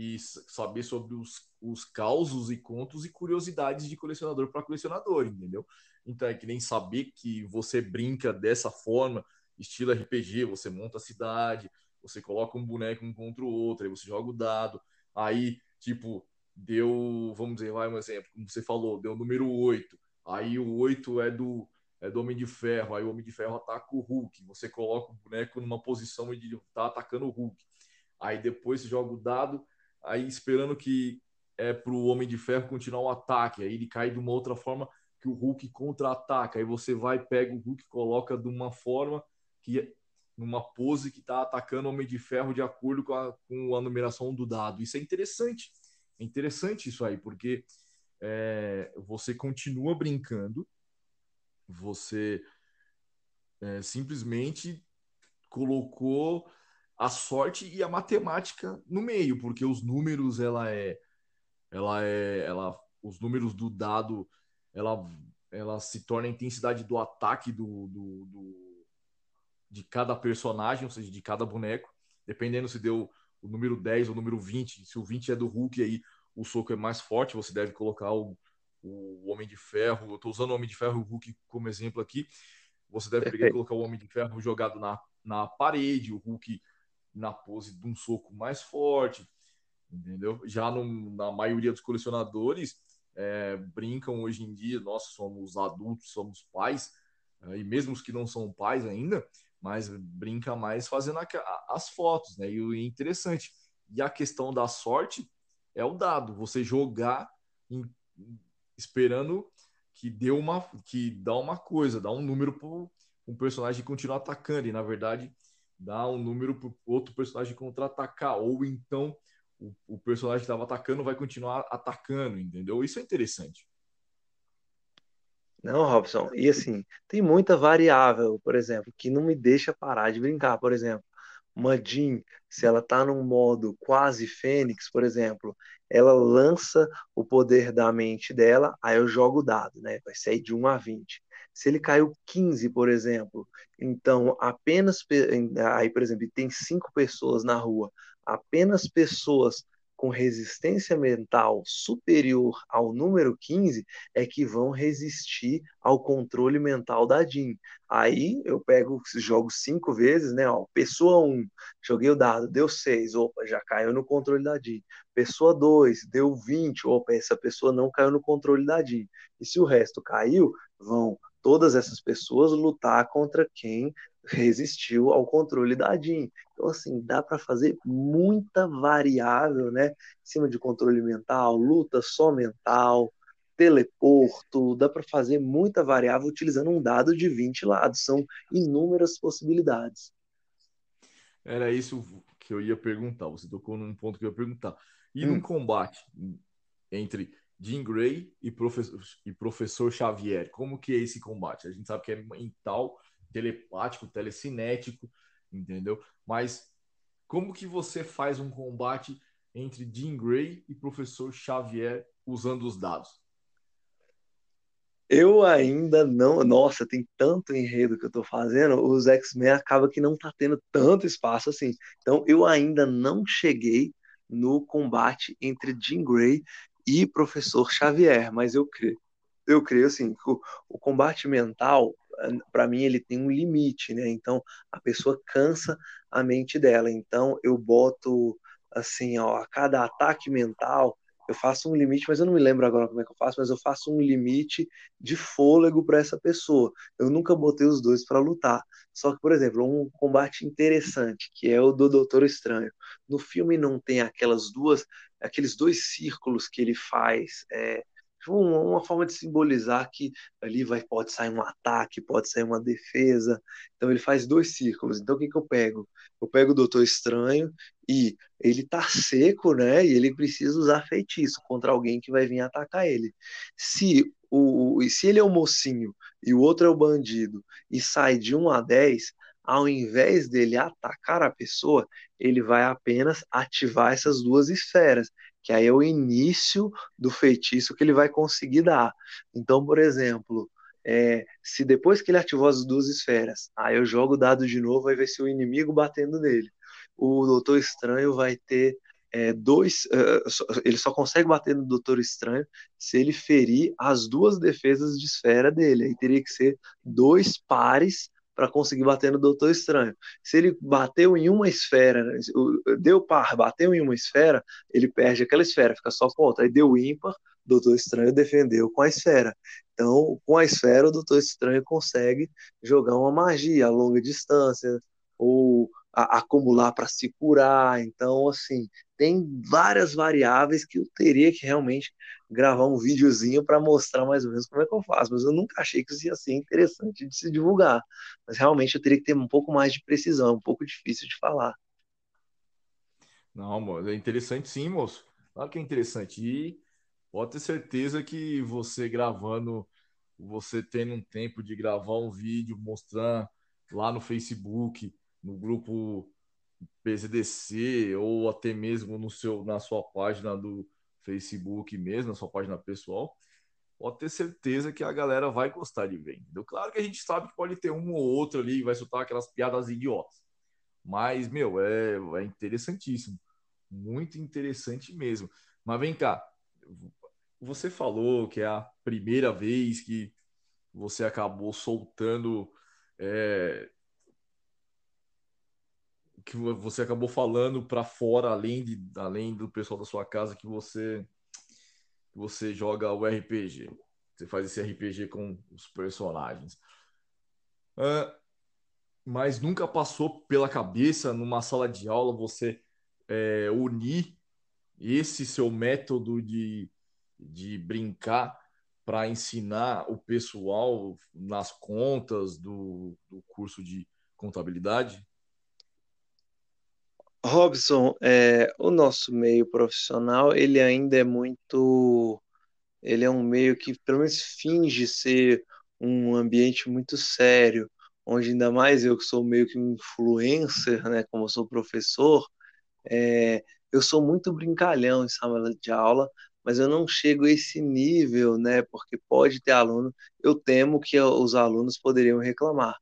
e saber sobre os, os causos e contos e curiosidades de colecionador para colecionador, entendeu? Então é que nem saber que você brinca dessa forma, estilo RPG, você monta a cidade, você coloca um boneco um contra o outro, aí você joga o dado, aí, tipo, deu, vamos dizer, vai um exemplo, como você falou, deu o número 8, aí o 8 é do, é do Homem de Ferro, aí o Homem de Ferro ataca o Hulk, você coloca o boneco numa posição e tá atacando o Hulk, aí depois você joga o dado, aí esperando que é para o Homem de Ferro continuar o ataque, aí ele cai de uma outra forma que o Hulk contra-ataca, aí você vai, pega o Hulk, coloca de uma forma que numa pose que está atacando o Homem de Ferro de acordo com a, com a numeração do dado. Isso é interessante. É interessante isso aí, porque é, você continua brincando, você é, simplesmente colocou a sorte e a matemática no meio, porque os números ela é ela é ela os números do dado ela ela se torna a intensidade do ataque do, do, do de cada personagem, ou seja, de cada boneco, dependendo se deu o número 10 ou o número 20, se o 20 é do Hulk aí o soco é mais forte, você deve colocar o, o Homem de Ferro, eu estou usando o Homem de Ferro e o Hulk como exemplo aqui, você deve pegar colocar o Homem de Ferro jogado na, na parede, o Hulk na pose de um soco mais forte. entendeu? Já no, na maioria dos colecionadores é, brincam hoje em dia, nós somos adultos, somos pais, é, e mesmo os que não são pais ainda, mas brinca mais fazendo a, as fotos, né? E o interessante. E a questão da sorte é o dado, você jogar em, esperando que dê uma que dá uma coisa, dá um número para um personagem continuar atacando, e na verdade dá um número para outro personagem contra-atacar, ou então o, o personagem que estava atacando vai continuar atacando, entendeu? Isso é interessante. Não, Robson, e assim, tem muita variável, por exemplo, que não me deixa parar de brincar. Por exemplo, uma Jean, se ela está num modo quase Fênix, por exemplo, ela lança o poder da mente dela, aí eu jogo o dado, né? Vai sair de 1 a 20. Se ele caiu 15, por exemplo, então apenas aí, por exemplo, tem cinco pessoas na rua, apenas pessoas com resistência mental superior ao número 15 é que vão resistir ao controle mental da DIN. Aí eu pego, jogo cinco vezes, né? Ó, pessoa 1, joguei o dado, deu 6, opa, já caiu no controle da DIN. Pessoa 2, deu 20, opa, essa pessoa não caiu no controle da DIN. E se o resto caiu, vão todas essas pessoas lutar contra quem resistiu ao controle da DIN. Então, assim, dá para fazer muita variável, né? Em cima de controle mental, luta só mental, teleporto, dá para fazer muita variável utilizando um dado de 20 lados. São inúmeras possibilidades. Era isso que eu ia perguntar. Você tocou num ponto que eu ia perguntar. E hum. num combate entre Jean Grey e professor, e professor Xavier, como que é esse combate? A gente sabe que é mental telepático, telecinético, entendeu? Mas como que você faz um combate entre Jean Grey e professor Xavier usando os dados? Eu ainda não. Nossa, tem tanto enredo que eu tô fazendo, os X-Men acaba que não tá tendo tanto espaço assim. Então eu ainda não cheguei no combate entre Jean Grey e professor Xavier, mas eu creio, eu creio assim, que o, o combate mental para mim ele tem um limite, né? Então a pessoa cansa a mente dela. Então eu boto assim, ó, a cada ataque mental eu faço um limite, mas eu não me lembro agora como é que eu faço, mas eu faço um limite de fôlego para essa pessoa. Eu nunca botei os dois para lutar. Só que, por exemplo, um combate interessante, que é o do Doutor Estranho. No filme não tem aquelas duas, aqueles dois círculos que ele faz é, uma, uma forma de simbolizar que ali vai, pode sair um ataque, pode sair uma defesa. Então ele faz dois círculos. Então o que, que eu pego? Eu pego o Doutor Estranho e ele tá seco, né? E ele precisa usar feitiço contra alguém que vai vir atacar ele. Se o, se ele é o mocinho e o outro é o bandido e sai de 1 a 10, ao invés dele atacar a pessoa, ele vai apenas ativar essas duas esferas que aí é o início do feitiço que ele vai conseguir dar. Então, por exemplo, é, se depois que ele ativou as duas esferas, aí eu jogo o dado de novo, aí vai ser o inimigo batendo nele. O Doutor Estranho vai ter é, dois. Uh, ele só consegue bater no Doutor Estranho se ele ferir as duas defesas de esfera dele. Aí teria que ser dois pares para conseguir bater no Doutor Estranho. Se ele bateu em uma esfera, né, deu par, bateu em uma esfera, ele perde aquela esfera, fica só com outra. Aí deu ímpar, Doutor Estranho defendeu com a esfera. Então, com a esfera, o Doutor Estranho consegue jogar uma magia a longa distância, ou a, acumular para se curar. Então, assim, tem várias variáveis que eu teria que realmente gravar um videozinho para mostrar mais ou menos como é que eu faço. Mas eu nunca achei que isso ia ser interessante de se divulgar. Mas realmente eu teria que ter um pouco mais de precisão, um pouco difícil de falar. Não, moço, é interessante sim, moço. Claro que é interessante. E pode ter certeza que você gravando, você tendo um tempo de gravar um vídeo, mostrar lá no Facebook, no grupo PZDC ou até mesmo no seu, na sua página do Facebook mesmo, na sua página pessoal, pode ter certeza que a galera vai gostar de ver. Entendeu? Claro que a gente sabe que pode ter um ou outro ali que vai soltar aquelas piadas idiotas. Mas, meu, é, é interessantíssimo. Muito interessante mesmo. Mas vem cá, você falou que é a primeira vez que você acabou soltando é, que você acabou falando para fora, além, de, além do pessoal da sua casa, que você, que você joga o RPG. Você faz esse RPG com os personagens. Uh, mas nunca passou pela cabeça, numa sala de aula, você é, unir esse seu método de, de brincar para ensinar o pessoal nas contas do, do curso de contabilidade? Robson, é, o nosso meio profissional, ele ainda é muito, ele é um meio que pelo menos finge ser um ambiente muito sério, onde ainda mais eu que sou meio que um influencer, né, como eu sou professor, é, eu sou muito brincalhão em sala de aula, mas eu não chego a esse nível, né? Porque pode ter aluno, eu temo que os alunos poderiam reclamar.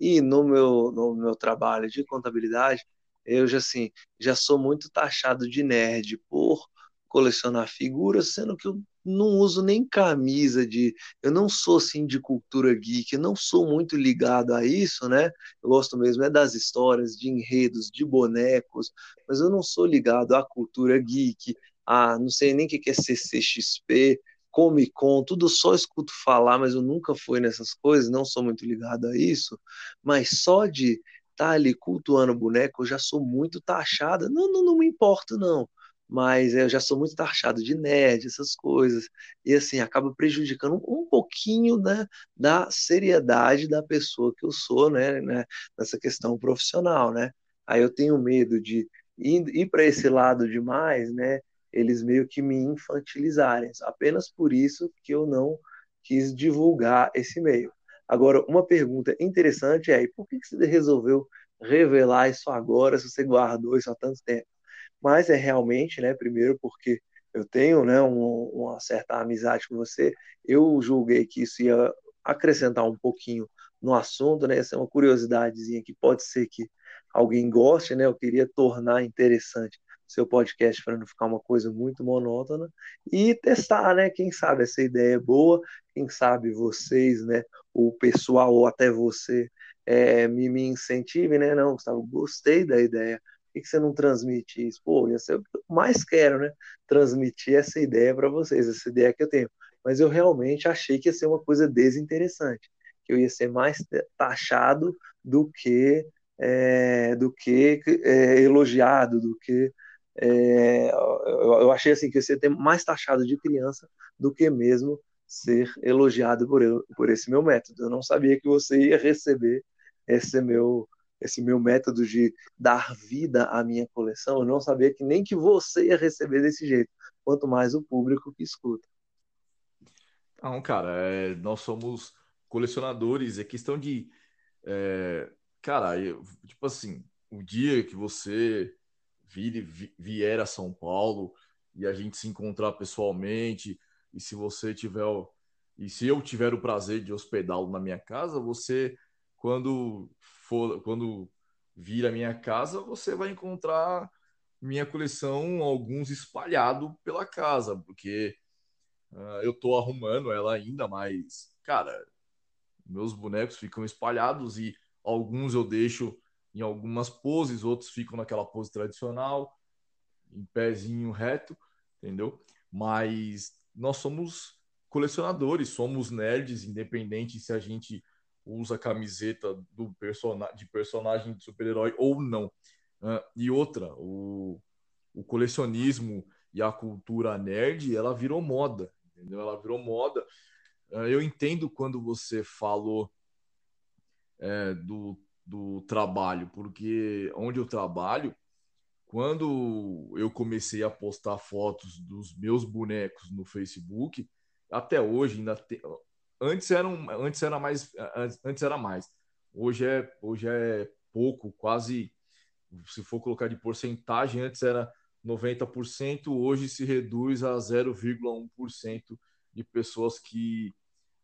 E no meu, no meu trabalho de contabilidade, eu já assim, já sou muito taxado de nerd por colecionar figuras, sendo que eu não uso nem camisa de. Eu não sou assim de cultura geek, eu não sou muito ligado a isso, né? Eu gosto mesmo é das histórias, de enredos, de bonecos, mas eu não sou ligado à cultura geek, a não sei nem o que é CCXP, Comic Con, tudo só escuto falar, mas eu nunca fui nessas coisas, não sou muito ligado a isso. Mas só de tá ali cultuando boneco, eu já sou muito taxada. Não, não, não me importo, não mas eu já sou muito taxado de nerd, essas coisas, e assim, acaba prejudicando um pouquinho né, da seriedade da pessoa que eu sou, né, né, nessa questão profissional, né, aí eu tenho medo de ir, ir para esse lado demais, né, eles meio que me infantilizarem, apenas por isso que eu não quis divulgar esse meio. Agora, uma pergunta interessante é, por que você resolveu revelar isso agora, se você guardou isso há tanto tempo? mas é realmente, né, primeiro porque eu tenho, né, um, uma certa amizade com você, eu julguei que isso ia acrescentar um pouquinho no assunto, né, essa é uma curiosidadezinha que pode ser que alguém goste, né, eu queria tornar interessante seu podcast para não ficar uma coisa muito monótona e testar, né? Quem sabe essa ideia é boa, quem sabe vocês, né? O pessoal ou até você é, me, me incentive, né? Não, Gustavo, gostei da ideia que, que você não transmite isso? Pô, isso é o que eu mais quero, né? Transmitir essa ideia para vocês, essa ideia que eu tenho. Mas eu realmente achei que ia ser uma coisa desinteressante, que eu ia ser mais taxado do que é, do que é, elogiado, do que é, eu, achei assim que ia ser mais taxado de criança do que mesmo ser elogiado por, eu, por esse meu método. Eu não sabia que você ia receber esse meu esse meu método de dar vida à minha coleção, eu não sabia que nem que você ia receber desse jeito, quanto mais o público que escuta. Não, cara, é, nós somos colecionadores, é questão de. É, cara, eu, tipo assim, o dia que você vir, vier a São Paulo e a gente se encontrar pessoalmente, e se você tiver. E se eu tiver o prazer de hospedá-lo na minha casa, você, quando for, quando vir a minha casa, você vai encontrar minha coleção, alguns espalhado pela casa, porque uh, eu tô arrumando ela ainda, mas, cara, meus bonecos ficam espalhados e alguns eu deixo em algumas poses, outros ficam naquela pose tradicional, em pezinho reto, entendeu? Mas nós somos colecionadores, somos nerds, independente se a gente usa camiseta do persona de personagem de super-herói ou não. Uh, e outra, o, o colecionismo e a cultura nerd, ela virou moda, entendeu? Ela virou moda. Uh, eu entendo quando você falou é, do, do trabalho, porque onde eu trabalho, quando eu comecei a postar fotos dos meus bonecos no Facebook, até hoje ainda tem, antes era, antes era mais antes era mais. Hoje é hoje é pouco quase se for colocar de porcentagem antes era 90% hoje se reduz a 0,1% de pessoas que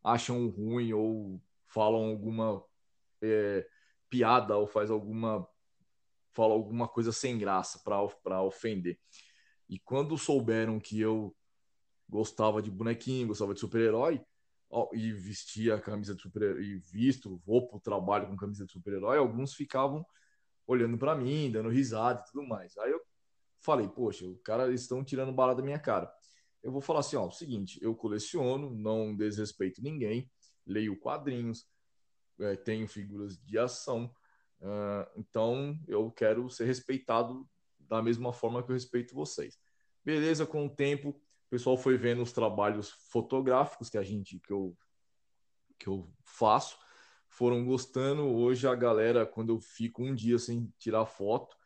acham ruim ou falam alguma é, piada ou faz alguma fala alguma coisa sem graça para ofender e quando souberam que eu gostava de bonequinho gostava de super-herói e vestia a camisa de super e visto, vou para o trabalho com camisa de super-herói, alguns ficavam olhando para mim, dando risada e tudo mais. Aí eu falei, poxa, o cara estão tirando bala da minha cara. Eu vou falar assim, ó, o seguinte, eu coleciono, não desrespeito ninguém, leio quadrinhos, é, tenho figuras de ação, uh, então eu quero ser respeitado da mesma forma que eu respeito vocês. Beleza, com o tempo, o pessoal foi vendo os trabalhos fotográficos que a gente que eu que eu faço, foram gostando. Hoje a galera, quando eu fico um dia sem tirar foto,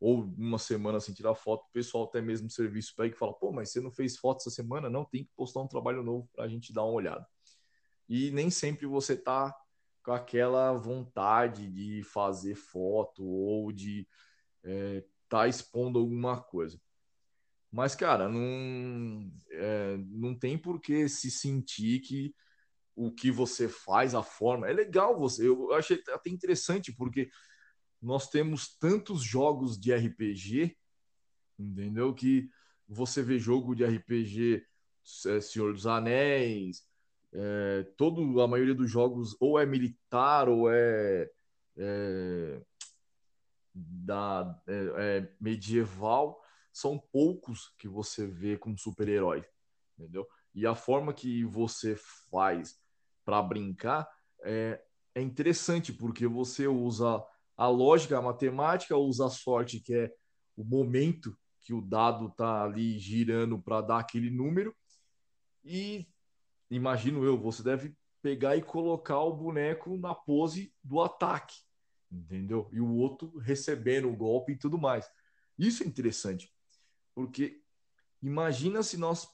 ou uma semana sem tirar foto, o pessoal até mesmo serviço pega e fala: pô, mas você não fez foto essa semana? Não, tem que postar um trabalho novo para a gente dar uma olhada. E nem sempre você tá com aquela vontade de fazer foto ou de é, tá expondo alguma coisa. Mas, cara, não, é, não tem por que se sentir que o que você faz, a forma. É legal você. Eu achei até interessante, porque nós temos tantos jogos de RPG, entendeu? Que você vê jogo de RPG é, Senhor dos Anéis, é, todo, a maioria dos jogos ou é militar ou é, é da, é, é medieval. São poucos que você vê como super-herói, entendeu? E a forma que você faz para brincar, é, é interessante, porque você usa a lógica, a matemática, usa a sorte, que é o momento que o dado está ali girando para dar aquele número. E imagino eu, você deve pegar e colocar o boneco na pose do ataque, entendeu? E o outro recebendo o golpe e tudo mais. Isso é interessante, porque imagina se nós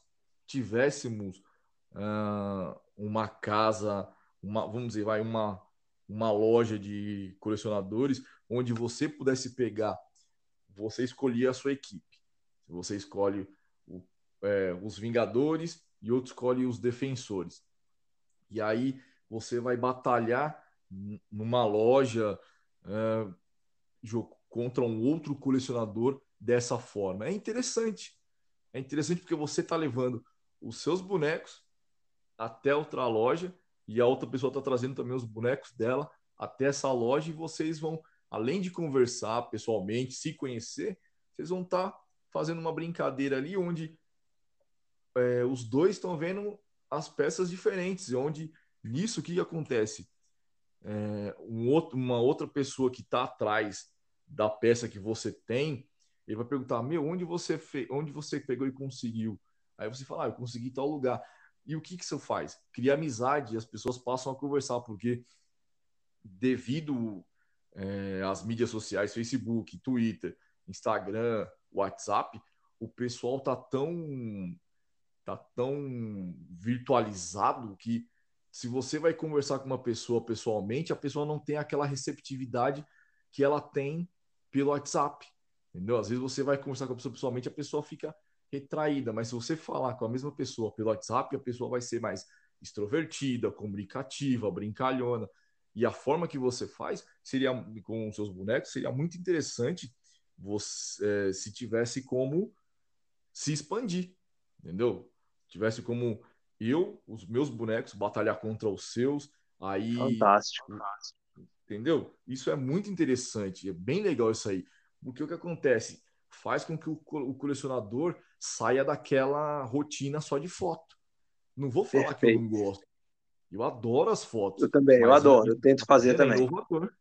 tivéssemos uh, uma casa, uma, vamos dizer, vai uma, uma loja de colecionadores onde você pudesse pegar, você escolhia a sua equipe. Você escolhe o, é, os Vingadores e outro escolhe os Defensores. E aí você vai batalhar numa loja é, contra um outro colecionador dessa forma. É interessante. É interessante porque você está levando os seus bonecos até outra loja e a outra pessoa está trazendo também os bonecos dela até essa loja e vocês vão, além de conversar pessoalmente, se conhecer, vocês vão estar tá fazendo uma brincadeira ali onde é, os dois estão vendo as peças diferentes, onde nisso o que, que acontece? É, um outro, uma outra pessoa que está atrás da peça que você tem, ele vai perguntar: Meu, onde você, onde você pegou e conseguiu? Aí você fala: ah, Eu consegui tal lugar. E o que, que isso faz? Cria amizade, as pessoas passam a conversar, porque devido é, às mídias sociais, Facebook, Twitter, Instagram, WhatsApp, o pessoal tá tão tá tão virtualizado que se você vai conversar com uma pessoa pessoalmente, a pessoa não tem aquela receptividade que ela tem pelo WhatsApp. Entendeu? Às vezes você vai conversar com a pessoa pessoalmente, a pessoa fica retraída, mas se você falar com a mesma pessoa pelo WhatsApp, a pessoa vai ser mais extrovertida, comunicativa, brincalhona. E a forma que você faz seria com os seus bonecos seria muito interessante você é, se tivesse como se expandir, entendeu? Tivesse como eu, os meus bonecos batalhar contra os seus, aí fantástico, entendeu? Isso é muito interessante, é bem legal isso aí, porque o que acontece faz com que o, colecionador saia daquela rotina só de foto. Não vou falar Perfeito. que eu não gosto. Eu adoro as fotos. Eu também, eu adoro. Eu tento fazer também. Inovador.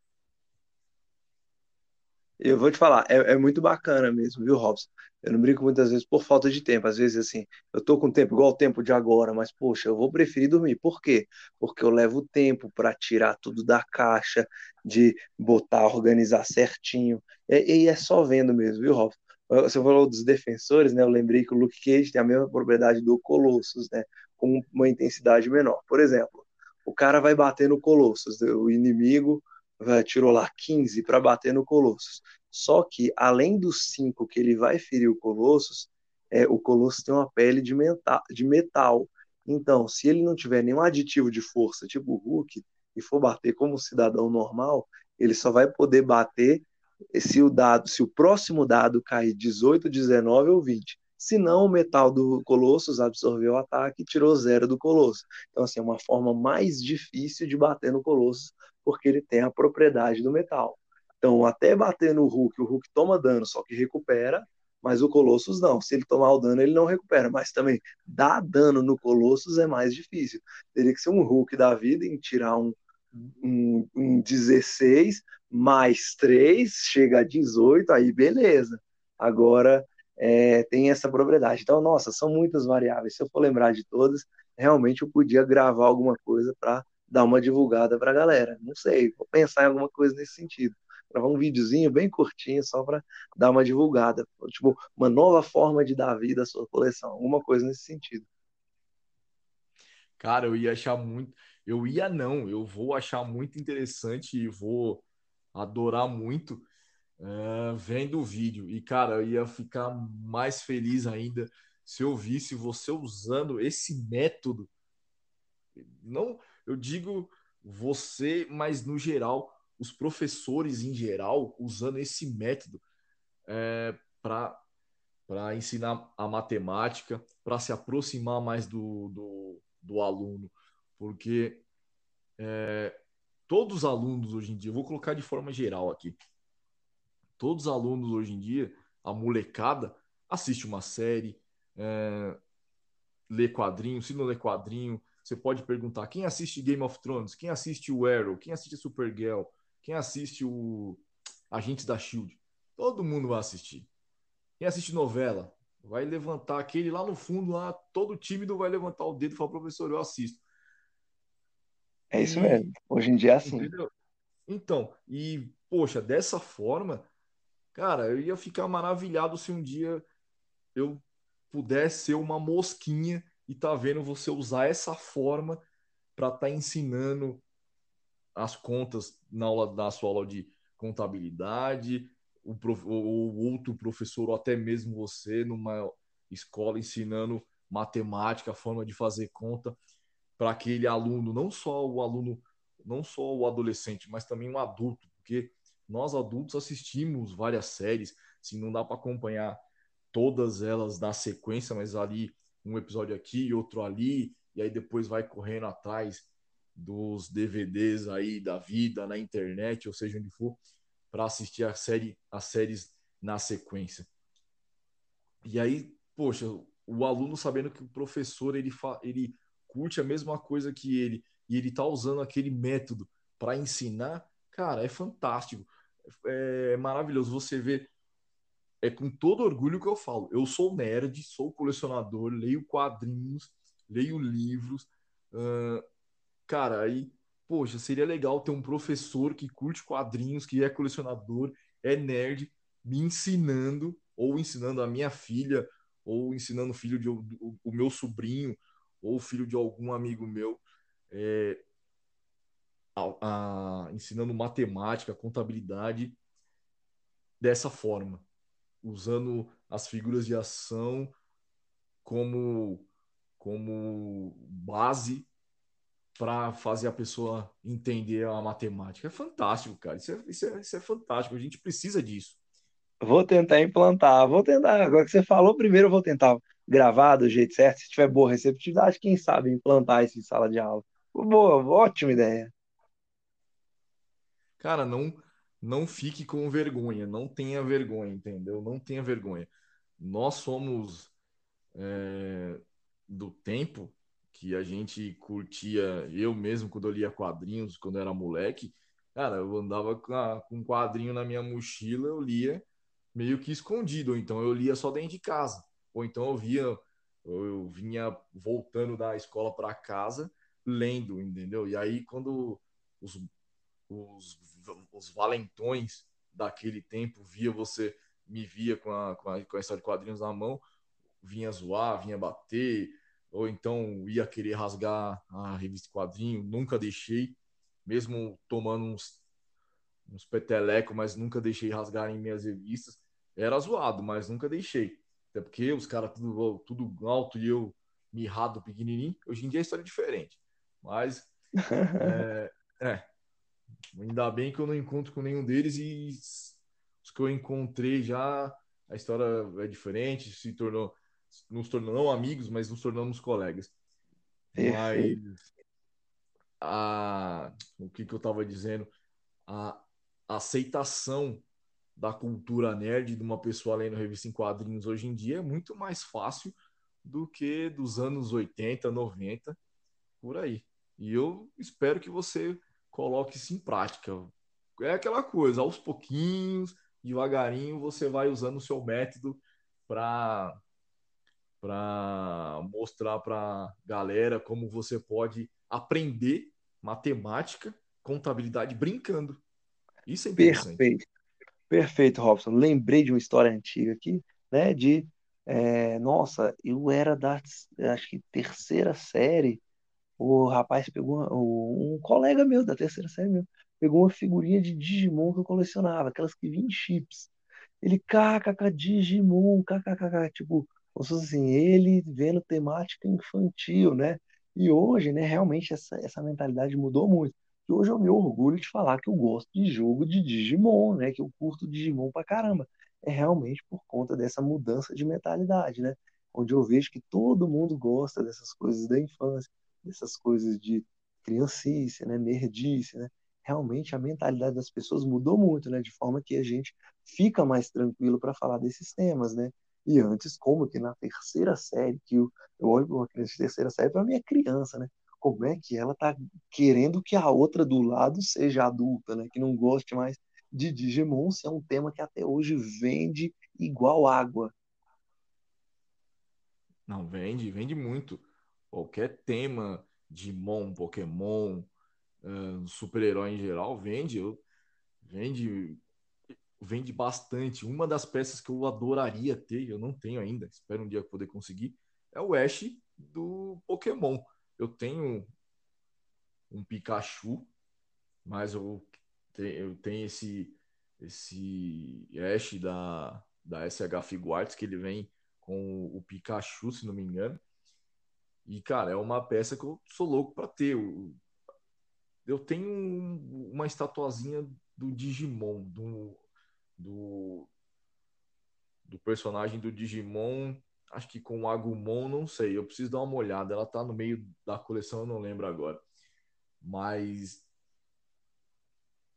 Eu vou te falar, é, é, muito bacana mesmo, viu, Robson? Eu não brinco muitas vezes por falta de tempo. Às vezes, assim, eu tô com tempo igual o tempo de agora, mas, poxa, eu vou preferir dormir. Por quê? Porque eu levo tempo para tirar tudo da caixa, de botar, organizar certinho. E, e é só vendo mesmo, viu, Robson? Você falou dos defensores, né? Eu lembrei que o Luke Cage tem a mesma propriedade do Colossus, né? Com uma intensidade menor. Por exemplo, o cara vai bater no Colossus, o inimigo tirou lá 15 para bater no Colossus. Só que, além dos 5 que ele vai ferir o Colossus, é, o Colossus tem uma pele de, menta, de metal. Então, se ele não tiver nenhum aditivo de força, tipo o Hulk, e for bater como cidadão normal, ele só vai poder bater se o dado, se o próximo dado cair 18, 19 ou 20. Se não, o metal do Colossus absorveu o ataque e tirou zero do Colossus. Então, assim, é uma forma mais difícil de bater no Colossus, porque ele tem a propriedade do metal. Então, até bater no Hulk, o Hulk toma dano, só que recupera, mas o Colossus não. Se ele tomar o dano, ele não recupera. Mas também dar dano no Colossus é mais difícil. Teria que ser um Hulk da vida em tirar um, um, um 16 mais 3, chega a 18, aí beleza. Agora é, tem essa propriedade. Então, nossa, são muitas variáveis. Se eu for lembrar de todas, realmente eu podia gravar alguma coisa para dar uma divulgada para a galera. Não sei, vou pensar em alguma coisa nesse sentido. Gravar um videozinho bem curtinho só para dar uma divulgada. Tipo, uma nova forma de dar vida à sua coleção. Alguma coisa nesse sentido. Cara, eu ia achar muito. Eu ia não, eu vou achar muito interessante e vou adorar muito uh, vendo o vídeo. E, cara, eu ia ficar mais feliz ainda se eu visse você usando esse método. Não, eu digo você, mas no geral, os professores em geral usando esse método é, para para ensinar a matemática, para se aproximar mais do, do, do aluno, porque é, todos os alunos hoje em dia, vou colocar de forma geral aqui, todos os alunos hoje em dia, a molecada, assiste uma série, é, lê quadrinho, se não lê quadrinho, você pode perguntar quem assiste Game of Thrones, quem assiste o Arrow, quem assiste Supergirl, quem assiste o Agentes da Shield. Todo mundo vai assistir. Quem assiste novela vai levantar aquele lá no fundo, lá todo tímido vai levantar o dedo e falar, professor, eu assisto. É isso mesmo. Hoje em dia é assim. Entendeu? Então, e poxa, dessa forma, cara, eu ia ficar maravilhado se um dia eu pudesse ser uma mosquinha e tá vendo você usar essa forma para estar tá ensinando as contas na aula na sua aula de contabilidade, o, prof, o outro professor ou até mesmo você numa escola ensinando matemática, a forma de fazer conta para aquele aluno, não só o aluno, não só o adolescente, mas também um adulto, porque nós adultos assistimos várias séries, assim, não dá para acompanhar todas elas na sequência, mas ali um episódio aqui, outro ali, e aí depois vai correndo atrás dos DVDs aí da vida na internet, ou seja, onde for, para assistir a série, as séries na sequência. E aí, poxa, o aluno sabendo que o professor ele, ele curte a mesma coisa que ele e ele tá usando aquele método para ensinar, cara, é fantástico. É, maravilhoso você ver é com todo orgulho que eu falo. Eu sou nerd, sou colecionador, leio quadrinhos, leio livros. Uh, cara, aí, poxa, seria legal ter um professor que curte quadrinhos, que é colecionador, é nerd, me ensinando, ou ensinando a minha filha, ou ensinando o filho de o, o meu sobrinho, ou filho de algum amigo meu, é, a, a, ensinando matemática, contabilidade dessa forma usando as figuras de ação como, como base para fazer a pessoa entender a matemática. É fantástico, cara. Isso é, isso, é, isso é fantástico. A gente precisa disso. Vou tentar implantar. Vou tentar. Agora que você falou, primeiro eu vou tentar gravar do jeito certo. Se tiver boa receptividade, quem sabe implantar isso em sala de aula. Boa, ótima ideia. Cara, não não fique com vergonha, não tenha vergonha, entendeu? Não tenha vergonha. Nós somos é, do tempo que a gente curtia, eu mesmo, quando eu lia quadrinhos, quando eu era moleque, cara, eu andava com, a, com um quadrinho na minha mochila, eu lia meio que escondido, ou então eu lia só dentro de casa, ou então eu via, eu vinha voltando da escola para casa lendo, entendeu? E aí quando os, os os valentões daquele tempo via você, me via com a, com a, com a história de quadrinhos na mão, vinha zoar, vinha bater, ou então ia querer rasgar a revista quadrinho, nunca deixei, mesmo tomando uns, uns petelecos, mas nunca deixei rasgar em minhas revistas. Era zoado, mas nunca deixei. Até porque os caras tudo, tudo alto e eu mirrado, pequenininho. Hoje em dia a história é diferente. Mas, é, é, Ainda bem que eu não encontro com nenhum deles e os que eu encontrei já, a história é diferente, se tornou, nos tornou não amigos, mas nos tornamos colegas. Mas a, o que, que eu estava dizendo? A, aceitação da cultura nerd de uma pessoa lendo revista em quadrinhos hoje em dia é muito mais fácil do que dos anos 80, 90, por aí. E eu espero que você coloque isso em prática. É aquela coisa, aos pouquinhos, devagarinho, você vai usando o seu método para para mostrar para galera como você pode aprender matemática, contabilidade brincando. Isso é interessante. Perfeito. Perfeito, Robson. Lembrei de uma história antiga aqui, né? De é, nossa, eu era da acho que terceira série. O rapaz pegou um colega meu da terceira série meu, pegou uma figurinha de Digimon que eu colecionava, aquelas que vinham em chips. Ele, kkk, Digimon, kkk, tipo, como se fosse assim, ele vendo temática infantil, né? E hoje, né, realmente essa, essa mentalidade mudou muito. E hoje eu me orgulho de falar que eu gosto de jogo de Digimon, né? Que eu curto Digimon pra caramba. É realmente por conta dessa mudança de mentalidade, né? Onde eu vejo que todo mundo gosta dessas coisas da infância, dessas coisas de criancice, né? Nerdice, né? realmente a mentalidade das pessoas mudou muito, né? De forma que a gente fica mais tranquilo para falar desses temas, né? E antes, como que na terceira série, que eu, eu olho para uma criança de terceira série, para minha criança, né? Como é que ela tá querendo que a outra do lado seja adulta, né? Que não goste mais de Digimon, se é um tema que até hoje vende igual água. Não, vende, vende muito. Qualquer tema, Digimon, Pokémon, uh, super-herói em geral, vende. Vende vende bastante. Uma das peças que eu adoraria ter, eu não tenho ainda, espero um dia poder conseguir, é o Ash do Pokémon. Eu tenho um Pikachu, mas eu, eu tenho esse esse Ash da, da SH Figuarts, que ele vem com o Pikachu, se não me engano. E, cara, é uma peça que eu sou louco para ter. Eu, eu tenho uma estatuazinha do Digimon, do, do, do personagem do Digimon, acho que com o Agumon, não sei, eu preciso dar uma olhada, ela tá no meio da coleção, eu não lembro agora. Mas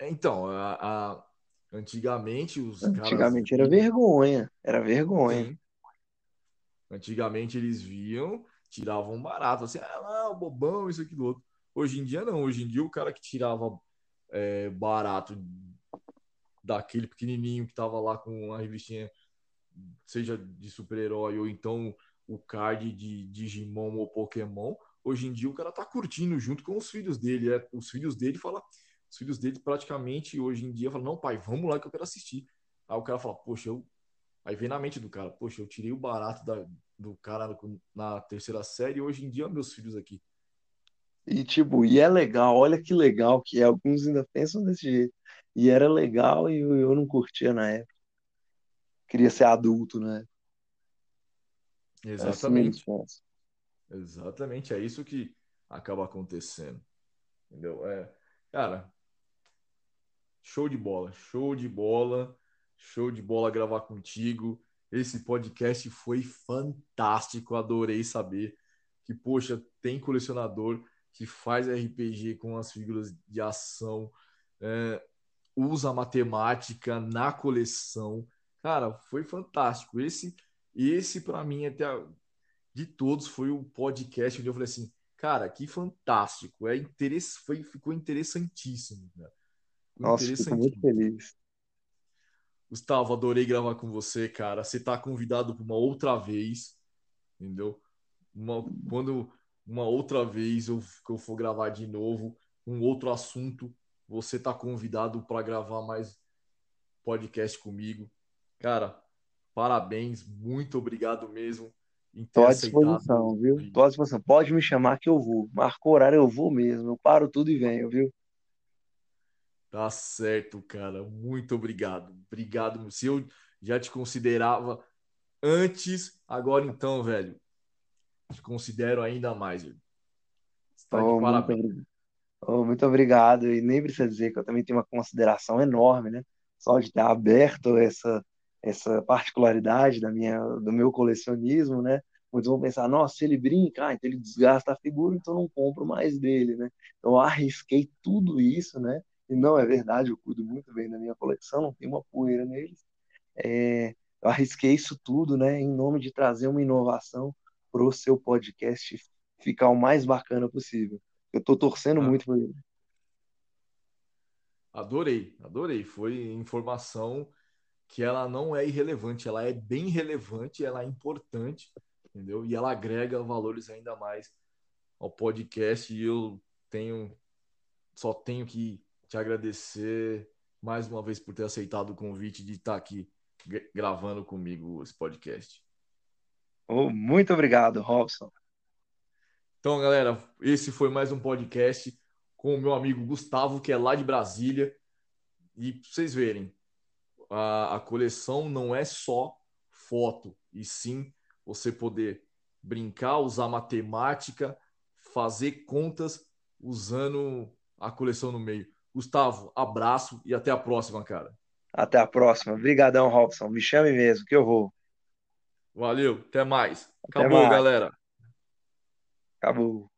então, a, a... antigamente os antigamente caras... era vergonha, era vergonha. Sim. Antigamente eles viam, tiravam barato, assim, ah, bobão, isso aqui do outro. Hoje em dia não, hoje em dia o cara que tirava é, barato daquele pequenininho que tava lá com uma revistinha, seja de super-herói ou então o card de Digimon ou Pokémon, hoje em dia o cara tá curtindo junto com os filhos dele. É, os filhos dele fala, os filhos dele praticamente hoje em dia falam, não, pai, vamos lá que eu quero assistir. Aí o cara fala, poxa, eu. Aí vem na mente do cara, poxa, eu tirei o barato da, do cara na terceira série e hoje em dia meus filhos aqui. E tipo, e é legal, olha que legal que é, alguns ainda pensam desse jeito. E era legal e eu, eu não curtia na época. Queria ser adulto, né? Exatamente. Assim Exatamente, é isso que acaba acontecendo. Entendeu? É, cara, show de bola, show de bola, show de bola gravar contigo. Esse podcast foi fantástico, adorei saber que, poxa, tem colecionador que faz RPG com as figuras de ação. É, usa matemática na coleção. Cara, foi fantástico. Esse, esse para mim, até de todos, foi o podcast onde eu falei assim, cara, que fantástico. É interesse, foi, ficou interessantíssimo. Cara. Nossa, fico muito feliz. Gustavo, adorei gravar com você, cara. Você tá convidado para uma outra vez, entendeu? Uma, quando uma outra vez eu, eu for gravar de novo, um outro assunto, você tá convidado para gravar mais podcast comigo. Cara, parabéns, muito obrigado mesmo. Estou à disposição, viu? Estou à disposição. Pode me chamar que eu vou. Marcou horário, eu vou mesmo. Eu paro tudo e venho, viu? Tá certo, cara. Muito obrigado. Obrigado. Se eu já te considerava antes, agora então, velho, te considero ainda mais. Velho. Está oh, de parabéns. Oh, muito obrigado. E nem precisa dizer que eu também tenho uma consideração enorme, né? Só de ter aberto essa, essa particularidade da minha, do meu colecionismo, né? Muitos vão pensar, nossa, se ele brinca, ah, então ele desgasta a figura, então não compro mais dele, né? Então eu arrisquei tudo isso, né? E não é verdade, eu cuido muito bem da minha coleção, não tem uma poeira neles. É, eu arrisquei isso tudo, né, em nome de trazer uma inovação para o seu podcast ficar o mais bacana possível. Eu estou torcendo ah. muito por ele. Adorei, adorei. Foi informação que ela não é irrelevante, ela é bem relevante, ela é importante, entendeu? E ela agrega valores ainda mais ao podcast e eu tenho só tenho que te agradecer mais uma vez por ter aceitado o convite de estar aqui gravando comigo esse podcast. Oh, muito obrigado, Robson. Então, galera, esse foi mais um podcast com o meu amigo Gustavo, que é lá de Brasília. E pra vocês verem, a, a coleção não é só foto, e sim você poder brincar, usar matemática, fazer contas usando a coleção no meio. Gustavo, abraço e até a próxima, cara. Até a próxima. Obrigadão, Robson. Me chame mesmo, que eu vou. Valeu, até mais. Até Acabou, mais. galera. Acabou.